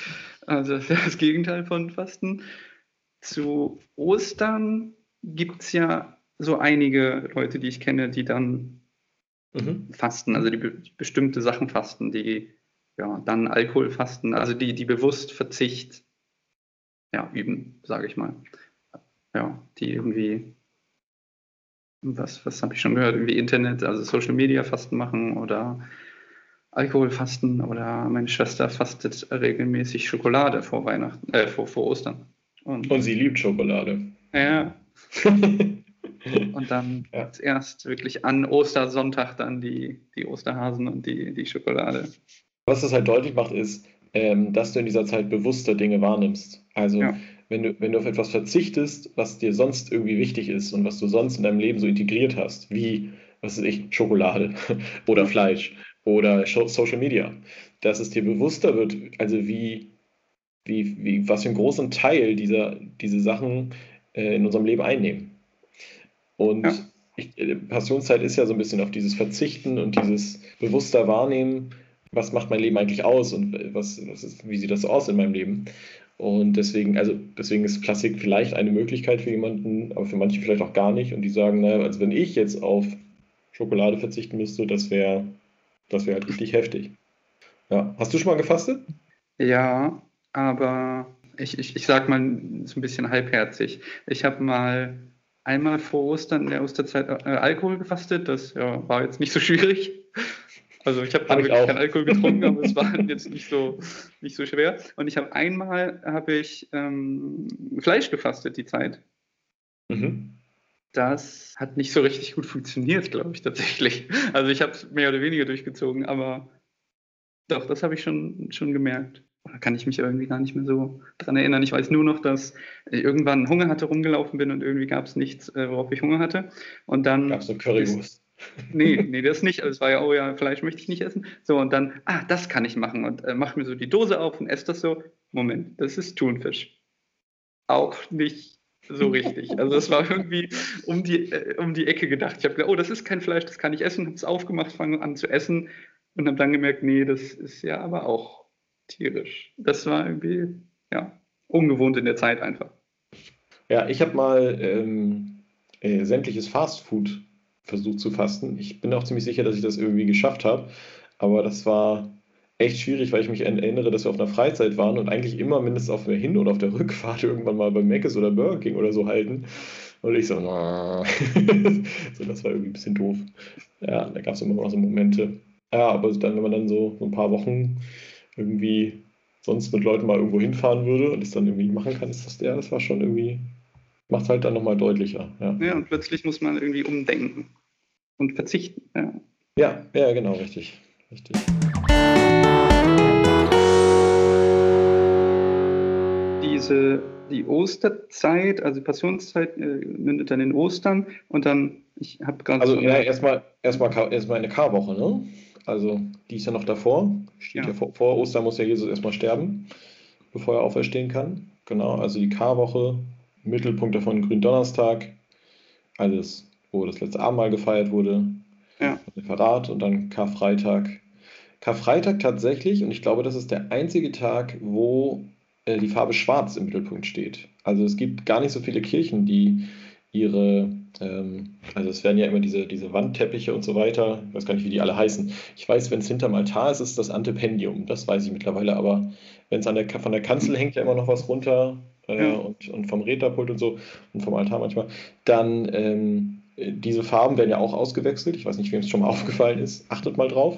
also das ist das Gegenteil von Fasten. Zu Ostern gibt es ja so einige Leute, die ich kenne, die dann mhm. fasten, also die be bestimmte Sachen fasten, die ja dann Alkohol fasten, also die, die bewusst Verzicht ja, üben, sage ich mal. Ja, die irgendwie, was, was habe ich schon gehört, irgendwie Internet, also Social Media Fasten machen oder Alkoholfasten oder meine Schwester fastet regelmäßig Schokolade vor Weihnachten, äh, vor, vor Ostern. Und, Und sie liebt Schokolade. Ja. *laughs* und dann ja. erst wirklich an Ostersonntag dann die, die Osterhasen und die, die Schokolade. Was das halt deutlich macht, ist, ähm, dass du in dieser Zeit bewusster Dinge wahrnimmst. Also ja. wenn, du, wenn du auf etwas verzichtest, was dir sonst irgendwie wichtig ist und was du sonst in deinem Leben so integriert hast, wie, was weiß ich, Schokolade *laughs* oder Fleisch oder Social Media, dass es dir bewusster wird, also wie, wie, wie was für einen großen Teil dieser, diese Sachen äh, in unserem Leben einnehmen. Und ja. ich, äh, Passionszeit ist ja so ein bisschen auf dieses Verzichten und dieses bewusster Wahrnehmen, was macht mein Leben eigentlich aus und was, was ist, wie sieht das aus in meinem Leben. Und deswegen, also deswegen ist Plastik vielleicht eine Möglichkeit für jemanden, aber für manche vielleicht auch gar nicht. Und die sagen, naja, also wenn ich jetzt auf Schokolade verzichten müsste, das wäre das wäre halt richtig heftig. Ja. Hast du schon mal gefastet? Ja, aber ich, ich, ich sag mal so ein bisschen halbherzig. Ich habe mal einmal vor Ostern in der Osterzeit äh, Alkohol gefastet. Das ja, war jetzt nicht so schwierig. Also ich habe hab wirklich keinen Alkohol getrunken, aber es war jetzt nicht so, nicht so schwer. Und ich habe einmal habe ich ähm, Fleisch gefastet die Zeit. Mhm das hat nicht so richtig gut funktioniert, glaube ich tatsächlich. Also ich habe es mehr oder weniger durchgezogen, aber doch, das habe ich schon, schon gemerkt. Da kann ich mich irgendwie gar nicht mehr so dran erinnern. Ich weiß nur noch, dass ich irgendwann Hunger hatte, rumgelaufen bin und irgendwie gab es nichts, äh, worauf ich Hunger hatte. Und dann. Gab es so Currywurst? nee, nee, das nicht. Also es war ja, oh ja, Fleisch möchte ich nicht essen. So, und dann, ah, das kann ich machen. Und äh, mach mir so die Dose auf und esse das so. Moment, das ist Thunfisch. Auch nicht so richtig. Also das war irgendwie um die, äh, um die Ecke gedacht. Ich habe gedacht, oh, das ist kein Fleisch, das kann ich essen. Habe es aufgemacht, fange an zu essen und habe dann gemerkt, nee, das ist ja aber auch tierisch. Das war irgendwie, ja, ungewohnt in der Zeit einfach. Ja, ich habe mal ähm, äh, sämtliches Fastfood versucht zu fasten. Ich bin auch ziemlich sicher, dass ich das irgendwie geschafft habe. Aber das war echt schwierig, weil ich mich erinnere, dass wir auf einer Freizeit waren und eigentlich immer mindestens auf der Hin- oder auf der Rückfahrt *laughs* irgendwann mal bei Mc's oder Burger King oder so halten. Und ich so, *laughs* so, das war irgendwie ein bisschen doof. Ja, da gab es immer mal so Momente. Ja, aber dann, wenn man dann so, so ein paar Wochen irgendwie sonst mit Leuten mal irgendwo hinfahren würde und es dann irgendwie machen kann, ist das der, das war schon irgendwie, macht es halt dann nochmal deutlicher. Ja. ja, und plötzlich muss man irgendwie umdenken und verzichten. Ja, ja, ja genau, richtig. Richtig. Diese, die Osterzeit, also Passionszeit, äh, mündet dann in Ostern und dann, ich habe gerade. Also, ja, erstmal erstmal erstmal eine Karwoche, ne? Also, die ist ja noch davor. Steht ja, ja vor, vor Ostern muss ja Jesus erstmal sterben, bevor er auferstehen kann. Genau, also die Karwoche, Mittelpunkt davon Gründonnerstag, alles, wo das letzte Abendmahl gefeiert wurde, ja. Verrat und dann Karfreitag. Karfreitag tatsächlich, und ich glaube, das ist der einzige Tag, wo äh, die Farbe Schwarz im Mittelpunkt steht. Also es gibt gar nicht so viele Kirchen, die ihre, ähm, also es werden ja immer diese, diese Wandteppiche und so weiter, ich weiß gar nicht, wie die alle heißen. Ich weiß, wenn es hinterm Altar ist, ist das Antependium, das weiß ich mittlerweile, aber wenn es der, von der Kanzel hängt ja immer noch was runter äh, und, und vom Rednerpult und so und vom Altar manchmal, dann ähm, diese Farben werden ja auch ausgewechselt. Ich weiß nicht, wem es schon mal *laughs* aufgefallen ist. Achtet mal drauf.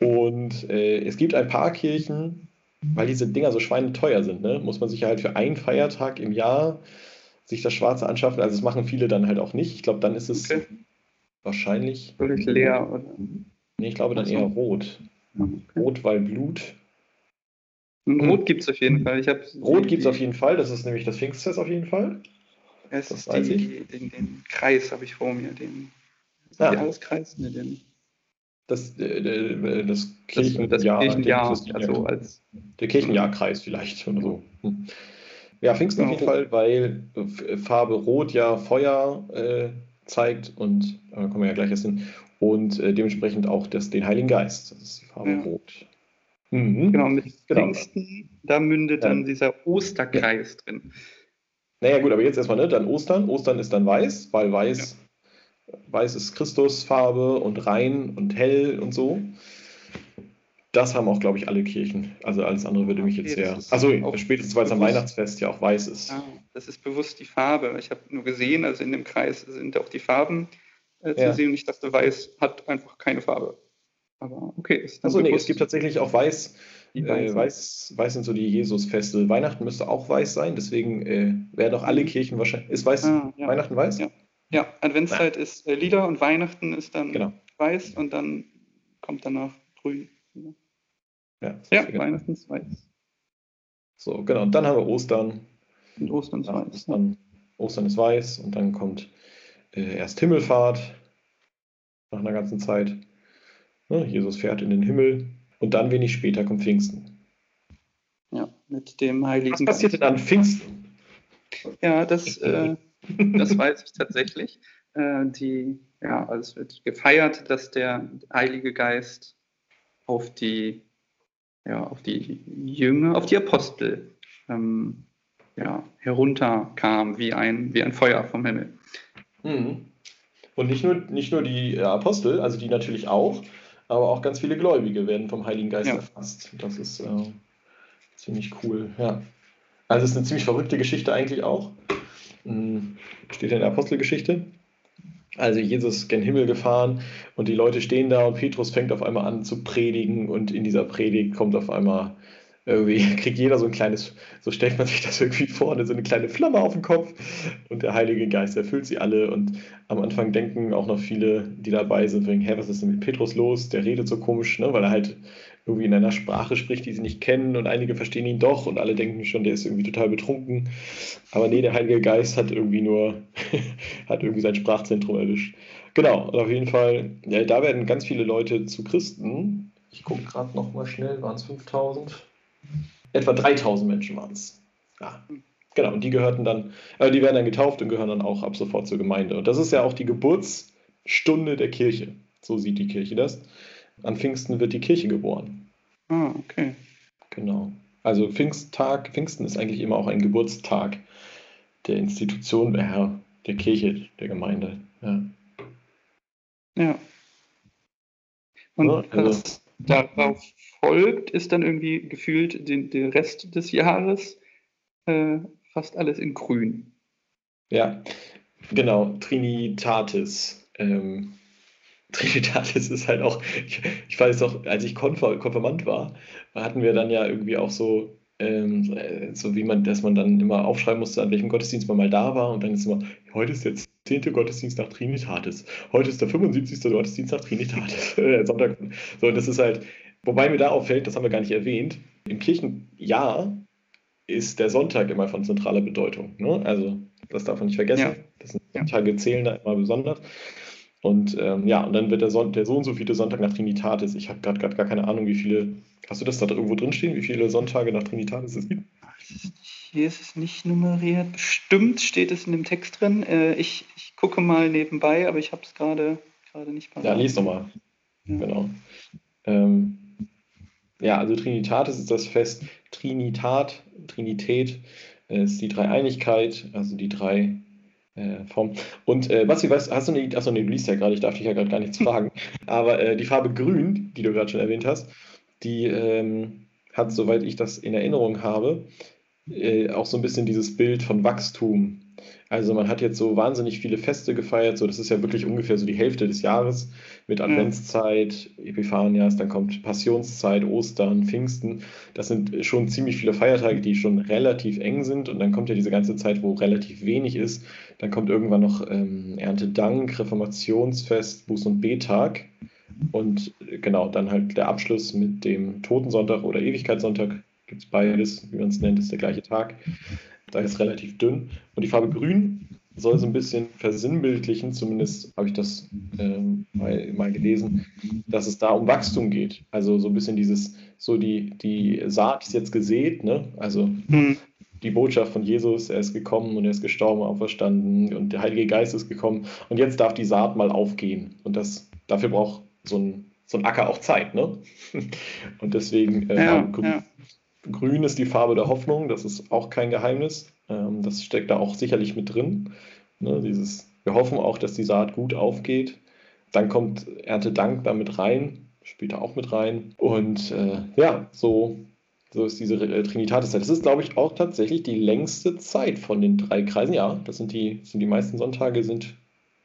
Und äh, es gibt ein paar Kirchen, weil diese Dinger so schweineteuer sind, ne, muss man sich ja halt für einen Feiertag im Jahr sich das Schwarze anschaffen. Also das machen viele dann halt auch nicht. Ich glaube, dann ist es okay. wahrscheinlich. Völlig leer, oder? Nee, ich glaube dann eher rot. Okay. Rot, weil Blut. Rot gibt es auf jeden Fall. Ich Rot gibt es auf jeden Fall. Das ist nämlich das Pfingstfest auf jeden Fall. Es das weiß die. Den, den Kreis habe ich vor mir, den ja. Jahreskreis, ne, den. Das, äh, äh, das, Kirchenjahr, das, das Kirchenjahr also als der Kirchenjahrkreis vielleicht oder so. Hm. Ja, Pfingsten genau. auf jeden Fall, weil Farbe Rot ja Feuer äh, zeigt und da kommen wir ja gleich erst hin. Und äh, dementsprechend auch das, den Heiligen Geist. Das ist die Farbe ja. Rot. Mhm. Genau, mit genau. Pfingsten, da mündet dann dieser Osterkreis drin. naja, gut, aber jetzt erstmal, ne? Dann Ostern. Ostern ist dann weiß, weil weiß, ja. Weiß ist Christusfarbe und rein und hell und so. Das haben auch, glaube ich, alle Kirchen. Also alles andere würde mich jetzt sehr. Also spätestens, weil es am Weihnachtsfest ja auch weiß ist. Ja, das ist bewusst die Farbe. Ich habe nur gesehen, also in dem Kreis sind auch die Farben äh, zu ja. sehen. Und ich dachte, weiß hat einfach keine Farbe. Aber okay. Ist also nee, es gibt tatsächlich auch weiß. Äh, weiß, weiß sind so die Jesusfeste. Weihnachten müsste auch weiß sein, deswegen äh, werden auch alle mhm. Kirchen wahrscheinlich. Ist weiß ah, ja. Weihnachten weiß? Ja, ja. Adventszeit Nein. ist äh, lila und Weihnachten ist dann genau. weiß und dann kommt danach grün. Ja, ja Weihnachten ist weiß. So, genau. Und dann haben wir Ostern. Und Ostern ist weiß. Ist dann, Ostern ist weiß und dann kommt äh, erst Himmelfahrt nach einer ganzen Zeit. Ne, Jesus fährt in den Himmel und dann wenig später kommt Pfingsten. Ja, mit dem Heiligen Was passiert denn an Pfingsten? Ja, das, äh, das weiß ich tatsächlich. Äh, die, ja, also es wird gefeiert, dass der Heilige Geist auf die, ja, auf die Jünger, auf die Apostel ähm, ja, herunterkam wie ein, wie ein Feuer vom Himmel. Mhm. Und nicht nur, nicht nur die Apostel, also die natürlich auch, aber auch ganz viele Gläubige werden vom Heiligen Geist ja. erfasst. Das ist äh, ziemlich cool, ja. Also es ist eine ziemlich verrückte Geschichte eigentlich auch. Hm, steht in der Apostelgeschichte. Also Jesus ist gen Himmel gefahren und die Leute stehen da und Petrus fängt auf einmal an zu predigen und in dieser Predigt kommt auf einmal irgendwie *laughs* kriegt jeder so ein kleines, so stellt man sich das irgendwie vor, so eine kleine Flamme auf dem Kopf und der Heilige Geist erfüllt sie alle und am Anfang denken auch noch viele, die dabei sind, wegen, hä, was ist denn mit Petrus los? Der redet so komisch, ne? weil er halt irgendwie in einer Sprache spricht, die sie nicht kennen und einige verstehen ihn doch und alle denken schon, der ist irgendwie total betrunken. Aber nee, der Heilige Geist hat irgendwie nur, *laughs* hat irgendwie sein Sprachzentrum erwischt. Genau, und auf jeden Fall, ja, da werden ganz viele Leute zu Christen. Ich gucke gerade nochmal schnell, waren es 5000? Etwa 3000 Menschen waren es. Ja. Genau, und die gehörten dann, äh, die werden dann getauft und gehören dann auch ab sofort zur Gemeinde. Und das ist ja auch die Geburtsstunde der Kirche. So sieht die Kirche das. An Pfingsten wird die Kirche geboren. Ah, okay. Genau. Also Pfingsttag, Pfingsten ist eigentlich immer auch ein Geburtstag der Institution, der Herr, der Kirche, der Gemeinde. Ja. Ja. Und ja, also, darauf folgt, ist dann irgendwie gefühlt den, den Rest des Jahres äh, fast alles in grün. Ja, genau. Trinitatis. Ähm, Trinitatis ist halt auch, ich, ich weiß auch, als ich Konfir Konfirmand war, hatten wir dann ja irgendwie auch so, ähm, so wie man, dass man dann immer aufschreiben musste, an welchem Gottesdienst man mal da war und dann ist immer, heute ist jetzt 10. Gottesdienst nach Trinitatis. Heute ist der 75. Gottesdienst nach Trinitatis. *laughs* Sonntag. So, das ist halt, wobei mir da auffällt, das haben wir gar nicht erwähnt, im Kirchenjahr ist der Sonntag immer von zentraler Bedeutung. Ne? Also, das darf man nicht vergessen. Ja. Das sind ja. Tage zählen da immer besonders. Und ähm, ja, und dann wird der, Son der so und so viele Sonntag nach Trinitatis. Ich habe gerade gar keine Ahnung, wie viele. Hast du das da irgendwo drinstehen, wie viele Sonntage nach Trinitatis es gibt? Hier ist es nicht nummeriert. Bestimmt steht es in dem Text drin. Äh, ich, ich gucke mal nebenbei, aber ich habe es gerade nicht parat. Ja, lies doch mal. Ja. Genau. Ähm, ja, also Trinitatis ist das Fest. Trinitat, Trinität äh, ist die Dreieinigkeit, also die drei äh, Formen. Und äh, Basti, weißt, hast du eine Achso, nee, du liest ja gerade, ich darf dich ja gerade gar nichts fragen. *laughs* Aber äh, die Farbe Grün, die du gerade schon erwähnt hast, die ähm, hat, soweit ich das in Erinnerung habe, äh, auch so ein bisschen dieses Bild von Wachstum. Also man hat jetzt so wahnsinnig viele Feste gefeiert, so das ist ja wirklich ungefähr so die Hälfte des Jahres mit Adventszeit, Epiphanias, dann kommt Passionszeit, Ostern, Pfingsten. Das sind schon ziemlich viele Feiertage, die schon relativ eng sind und dann kommt ja diese ganze Zeit, wo relativ wenig ist. Dann kommt irgendwann noch ähm, Erntedank, Reformationsfest, Buß- und Betag und äh, genau, dann halt der Abschluss mit dem Totensonntag oder Ewigkeitssonntag gibt es beides, wie man es nennt, ist der gleiche Tag. Da ist relativ dünn. Und die Farbe Grün soll so ein bisschen versinnbildlichen, zumindest habe ich das ähm, mal, mal, gelesen, dass es da um Wachstum geht. Also so ein bisschen dieses, so die, die Saat ist jetzt gesät, ne? Also hm. die Botschaft von Jesus, er ist gekommen und er ist gestorben, auferstanden und der Heilige Geist ist gekommen und jetzt darf die Saat mal aufgehen. Und das, dafür braucht so ein, so ein Acker auch Zeit, ne? *laughs* Und deswegen äh, ja, ja. Grün ist die Farbe der Hoffnung, das ist auch kein Geheimnis. Ähm, das steckt da auch sicherlich mit drin. Ne, dieses, wir hoffen auch, dass die Saat gut aufgeht. Dann kommt Erntedank damit rein, spielt da auch mit rein. Und äh, ja, so, so ist diese äh, Trinitatiszeit. Das ist, glaube ich, auch tatsächlich die längste Zeit von den drei Kreisen. Ja, das sind die, sind die meisten Sonntage, sind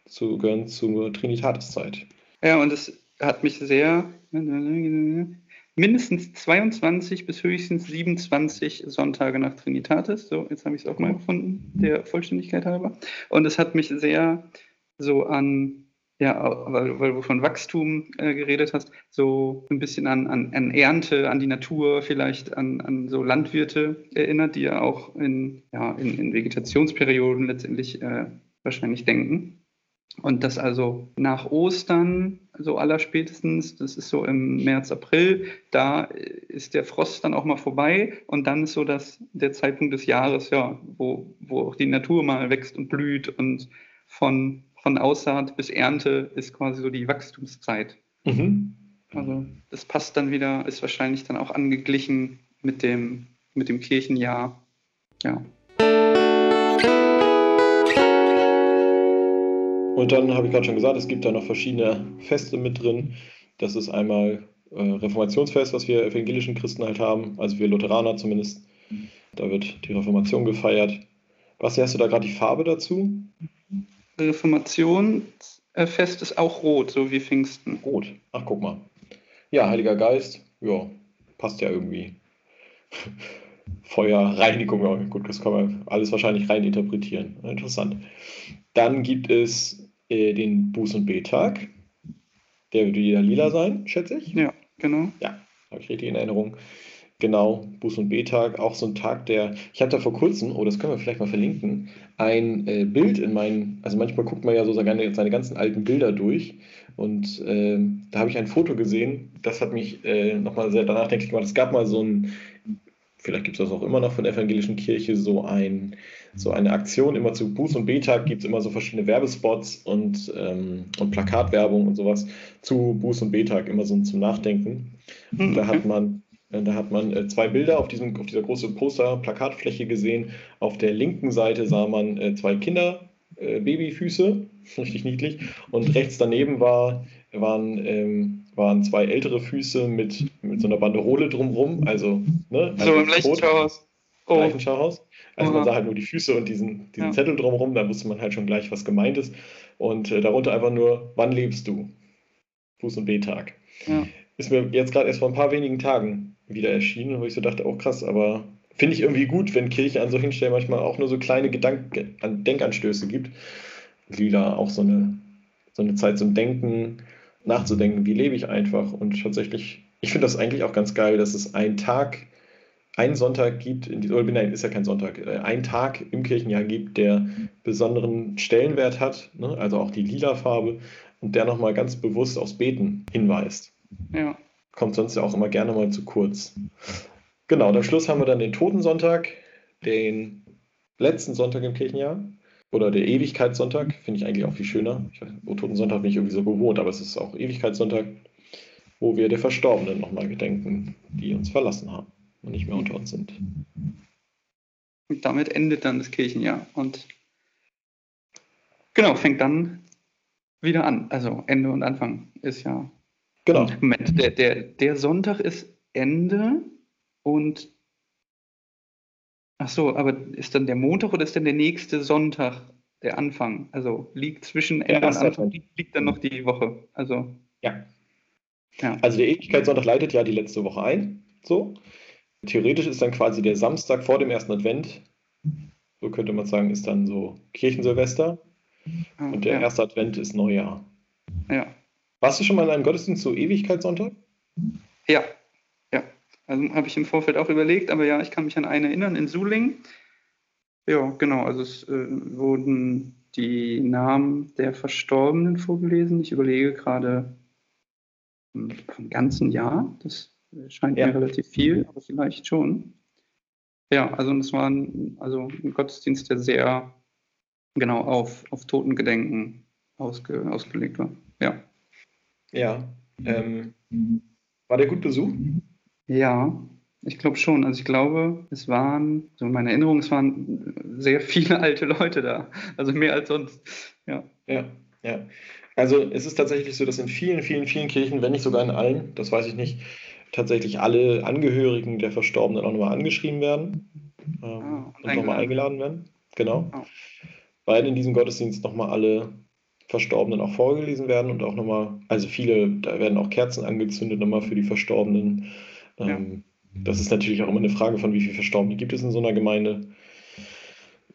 zu, gehören zur Trinitatiszeit. Ja, und es hat mich sehr mindestens 22 bis höchstens 27 Sonntage nach Trinitatis. So, jetzt habe ich es auch mal gefunden, der Vollständigkeit halber. Und es hat mich sehr so an, ja, weil, weil du von Wachstum äh, geredet hast, so ein bisschen an, an, an Ernte, an die Natur, vielleicht an, an so Landwirte erinnert, die ja auch in, ja, in, in Vegetationsperioden letztendlich äh, wahrscheinlich denken. Und das also nach Ostern, so allerspätestens, das ist so im März, April, da ist der Frost dann auch mal vorbei und dann ist so das, der Zeitpunkt des Jahres, ja, wo, wo auch die Natur mal wächst und blüht und von, von Aussaat bis Ernte ist quasi so die Wachstumszeit. Mhm. Also das passt dann wieder, ist wahrscheinlich dann auch angeglichen mit dem, mit dem Kirchenjahr. Ja. Und dann habe ich gerade schon gesagt, es gibt da noch verschiedene Feste mit drin. Das ist einmal äh, Reformationsfest, was wir evangelischen Christen halt haben, also wir Lutheraner zumindest. Da wird die Reformation gefeiert. Was hast du da gerade die Farbe dazu? Reformationsfest ist auch rot, so wie Pfingsten. Rot. Ach, guck mal. Ja, Heiliger Geist, ja, passt ja irgendwie. *laughs* Feuer, Reinigung, ja, gut, das kann man alles wahrscheinlich rein interpretieren. Interessant. Dann gibt es äh, den Buß- und B-Tag. Der wird wieder lila sein, schätze ich. Ja, genau. Ja, habe ich richtig in Erinnerung. Genau, Buß- und B-Tag, auch so ein Tag, der. Ich habe da vor kurzem, oh, das können wir vielleicht mal verlinken, ein äh, Bild in meinen. Also manchmal guckt man ja so seine, seine ganzen alten Bilder durch. Und äh, da habe ich ein Foto gesehen, das hat mich äh, nochmal sehr danach denke ich gemacht. Es gab mal so ein, vielleicht gibt es das auch immer noch von der evangelischen Kirche, so ein so eine Aktion immer zu Buß- und B-Tag gibt es immer so verschiedene Werbespots und, ähm, und Plakatwerbung und sowas zu Buß- und B-Tag, immer so zum Nachdenken. Und da hat man, äh, da hat man äh, zwei Bilder auf, diesem, auf dieser großen Poster-Plakatfläche gesehen. Auf der linken Seite sah man äh, zwei Kinder, äh, Babyfüße, *laughs* richtig niedlich. Und rechts daneben war, waren, ähm, waren zwei ältere Füße mit, mit so einer Banderole drumrum. Also, ne, so im Leichenschauhaus. Oh. Leichenschauhaus. Also man sah halt nur die Füße und diesen, diesen ja. Zettel drumherum, da wusste man halt schon gleich, was gemeint ist. Und äh, darunter einfach nur, wann lebst du? Fuß- und B-Tag. Ja. Ist mir jetzt gerade erst vor ein paar wenigen Tagen wieder erschienen, wo ich so dachte, auch oh, krass, aber finde ich irgendwie gut, wenn Kirche an solchen Stellen manchmal auch nur so kleine Gedank Denkanstöße gibt. Lila auch so eine, so eine Zeit zum Denken, nachzudenken, wie lebe ich einfach. Und tatsächlich, ich finde das eigentlich auch ganz geil, dass es einen Tag einen Sonntag gibt, in oder nein, ist ja kein Sonntag, äh, einen Tag im Kirchenjahr gibt, der besonderen Stellenwert hat, ne? also auch die lila Farbe, und der nochmal ganz bewusst aufs Beten hinweist. Ja. Kommt sonst ja auch immer gerne mal zu kurz. Genau, am Schluss haben wir dann den Totensonntag, den letzten Sonntag im Kirchenjahr. Oder der Ewigkeitssonntag, finde ich eigentlich auch viel schöner. Ich weiß, oh, Totensonntag bin ich irgendwie so gewohnt, aber es ist auch Ewigkeitssonntag, wo wir der Verstorbenen nochmal gedenken, die uns verlassen haben und nicht mehr unter uns sind. Und damit endet dann das Kirchenjahr und genau, fängt dann wieder an. Also Ende und Anfang ist ja. Genau. Moment, der, der, der Sonntag ist Ende und Ach so, aber ist dann der Montag oder ist dann der nächste Sonntag der Anfang? Also liegt zwischen Ende und Anfang liegt, liegt dann noch die Woche. Also ja. ja. Also der Ewigkeitssonntag leitet ja die letzte Woche ein. So. Theoretisch ist dann quasi der Samstag vor dem ersten Advent, so könnte man sagen, ist dann so Kirchensilvester. Ah, und der ja. erste Advent ist Neujahr. Ja. Warst du schon mal in einem Gottesdienst zu Ewigkeitssonntag? Ja, ja. Also habe ich im Vorfeld auch überlegt, aber ja, ich kann mich an einen erinnern, in Suling. Ja, genau. Also es äh, wurden die Namen der Verstorbenen vorgelesen. Ich überlege gerade hm, vom ganzen Jahr. Das Scheint ja. mir relativ viel, aber vielleicht schon. Ja, also es war ein, also ein Gottesdienst, der sehr genau auf, auf Totengedenken ausge, ausgelegt war. Ja. Ja. Ähm, war der gut besucht? Ja, Ich glaube schon. Also ich glaube, es waren, so in meiner Erinnerung, es waren sehr viele *laughs* alte Leute da. Also mehr als sonst. Ja. Ja, ja. Also es ist tatsächlich so, dass in vielen, vielen, vielen Kirchen, wenn nicht sogar in allen, das weiß ich nicht, tatsächlich alle Angehörigen der Verstorbenen auch nochmal angeschrieben werden ähm, ah, und nochmal eingeladen werden. Genau. Oh. Weil in diesem Gottesdienst nochmal alle Verstorbenen auch vorgelesen werden und auch nochmal, also viele, da werden auch Kerzen angezündet nochmal für die Verstorbenen. Ähm, ja. Das ist natürlich auch immer eine Frage von, wie viele Verstorbene gibt es in so einer Gemeinde.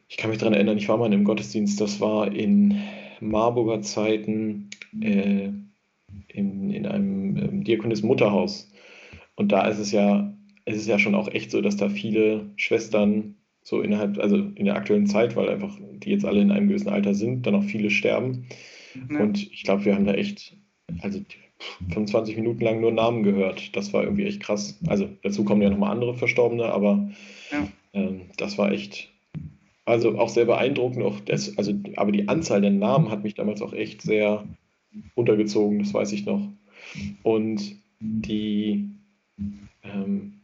Ich kann mich daran erinnern, ich war mal in einem Gottesdienst, das war in Marburger Zeiten äh, in, in einem ähm, Diakonis-Mutterhaus. Und da ist es ja, es ist ja schon auch echt so, dass da viele Schwestern so innerhalb, also in der aktuellen Zeit, weil einfach die jetzt alle in einem gewissen Alter sind, dann auch viele sterben. Ja. Und ich glaube, wir haben da echt, also 25 Minuten lang nur Namen gehört. Das war irgendwie echt krass. Also dazu kommen ja nochmal andere Verstorbene, aber ja. ähm, das war echt, also auch sehr beeindruckend. Auch das, also, aber die Anzahl der Namen hat mich damals auch echt sehr untergezogen, das weiß ich noch. Und die ähm,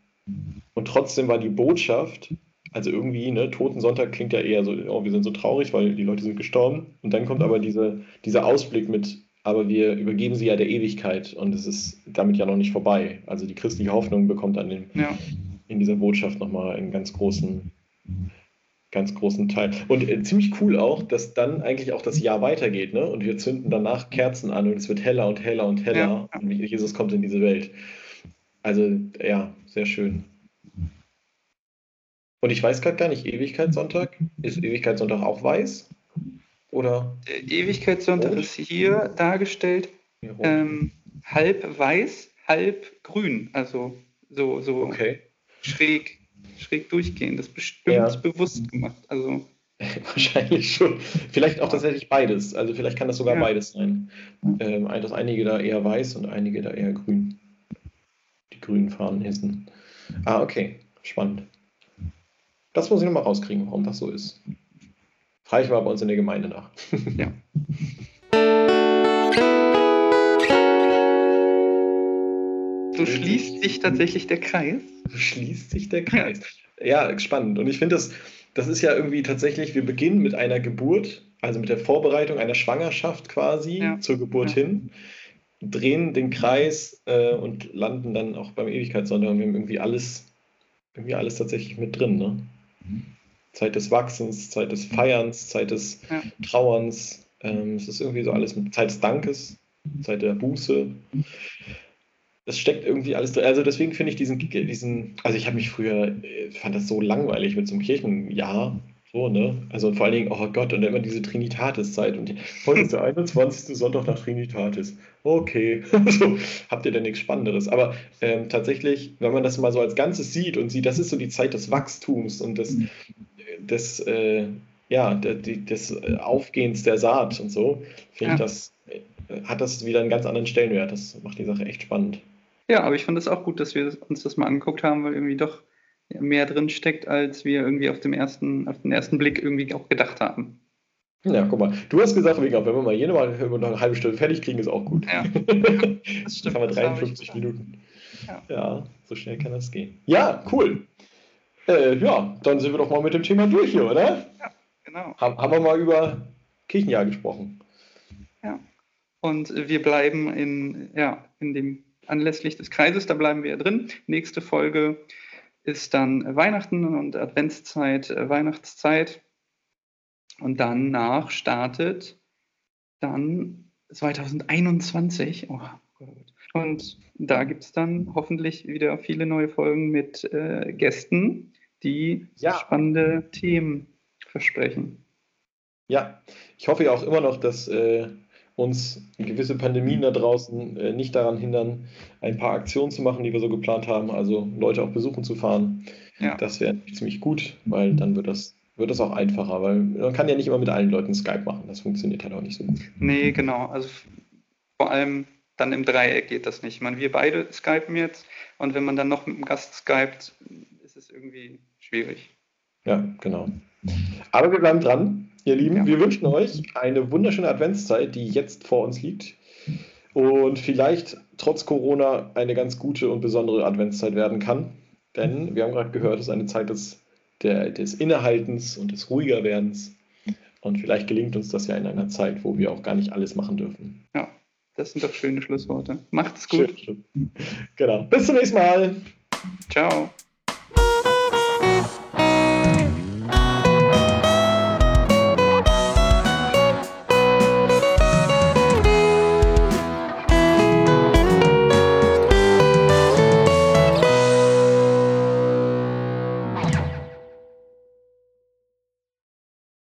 und trotzdem war die Botschaft, also irgendwie, ne, Totensonntag klingt ja eher so, oh, wir sind so traurig, weil die Leute sind gestorben. Und dann kommt aber diese, dieser Ausblick mit, aber wir übergeben sie ja der Ewigkeit und es ist damit ja noch nicht vorbei. Also die christliche Hoffnung bekommt dann den, ja. in dieser Botschaft nochmal einen ganz großen, ganz großen Teil. Und äh, ziemlich cool auch, dass dann eigentlich auch das Jahr weitergeht, ne? Und wir zünden danach Kerzen an und es wird heller und heller und heller ja. und Jesus kommt in diese Welt. Also ja, sehr schön. Und ich weiß gerade gar nicht, Ewigkeitssonntag, ist Ewigkeitssonntag auch weiß? Oder? Der Ewigkeitssonntag rot? ist hier dargestellt ähm, halb weiß, halb grün. Also so, so okay. schräg, schräg durchgehen. Das ist bestimmt ja. bewusst gemacht. Also *laughs* Wahrscheinlich schon. Vielleicht auch tatsächlich beides. Also vielleicht kann das sogar ja. beides sein. Ähm, dass einige da eher weiß und einige da eher grün. Die grünen Fahnen hissen. Ah, okay. Spannend. Das muss ich nochmal rauskriegen, warum das so ist. Frage ich mal bei uns in der Gemeinde nach. *laughs* ja. So schließt sich tatsächlich der Kreis. So schließt sich der Kreis. Ja, spannend. Und ich finde das, das ist ja irgendwie tatsächlich, wir beginnen mit einer Geburt, also mit der Vorbereitung einer Schwangerschaft quasi ja. zur Geburt ja. hin, drehen den Kreis äh, und landen dann auch beim Ewigkeitssonntag und wir haben irgendwie alles, irgendwie alles tatsächlich mit drin. Ne? Zeit des Wachsens, Zeit des Feierns, Zeit des ja. Trauerns. Ähm, es ist irgendwie so alles mit Zeit des Dankes, Zeit der Buße. Es steckt irgendwie alles drin. Also deswegen finde ich diesen, diesen, also ich habe mich früher, äh, fand das so langweilig mit so einem Kirchenjahr. So, ne? Also vor allen Dingen, oh Gott, und immer diese Trinitatis-Zeit. Und heute ist der 21. Sonntag nach Trinitatis. Okay, *laughs* so, habt ihr denn nichts Spannenderes? Aber ähm, tatsächlich, wenn man das mal so als Ganzes sieht und sieht, das ist so die Zeit des Wachstums und des, des, äh, ja, des Aufgehens der Saat und so, finde ja. ich das, äh, hat das wieder einen ganz anderen Stellenwert. Das macht die Sache echt spannend. Ja, aber ich fand es auch gut, dass wir uns das mal angeguckt haben, weil irgendwie doch mehr drin steckt, als wir irgendwie auf, dem ersten, auf den ersten Blick irgendwie auch gedacht haben. Ja, guck mal. Du hast gesagt, wenn wir mal jede Mal noch eine halbe Stunde fertig kriegen, ist auch gut. Ja, *laughs* das stimmt. Jetzt haben wir 53 Minuten. Ja. ja. so schnell kann das gehen. Ja, cool. Äh, ja, dann sind wir doch mal mit dem Thema durch hier, oder? Ja, genau. Haben, haben wir mal über Kirchenjahr gesprochen. Ja. Und wir bleiben in, ja, in dem anlässlich des Kreises, da bleiben wir drin. Nächste Folge ist dann Weihnachten und Adventszeit, äh, Weihnachtszeit. Und danach startet dann 2021. Oh, und da gibt es dann hoffentlich wieder viele neue Folgen mit äh, Gästen, die ja. spannende Themen versprechen. Ja, ich hoffe ja auch immer noch, dass äh, uns gewisse Pandemien da draußen äh, nicht daran hindern, ein paar Aktionen zu machen, die wir so geplant haben, also Leute auch besuchen zu fahren. Ja. Das wäre ziemlich gut, weil dann wird das, wird das auch einfacher, weil man kann ja nicht immer mit allen Leuten Skype machen. Das funktioniert halt auch nicht so gut. Nee, genau. Also vor allem dann im Dreieck geht das nicht. Ich meine, wir beide skypen jetzt und wenn man dann noch mit einem Gast skypt, ist es irgendwie schwierig. Ja, genau. Aber wir bleiben dran. Ihr Lieben, ja. wir wünschen euch eine wunderschöne Adventszeit, die jetzt vor uns liegt. Und vielleicht trotz Corona eine ganz gute und besondere Adventszeit werden kann. Denn wir haben gerade gehört, es ist eine Zeit des, der, des Innehaltens und des Ruhigerwerdens. Und vielleicht gelingt uns das ja in einer Zeit, wo wir auch gar nicht alles machen dürfen. Ja, das sind doch schöne Schlussworte. Macht's gut. Schön, schön. Genau. Bis zum nächsten Mal. Ciao.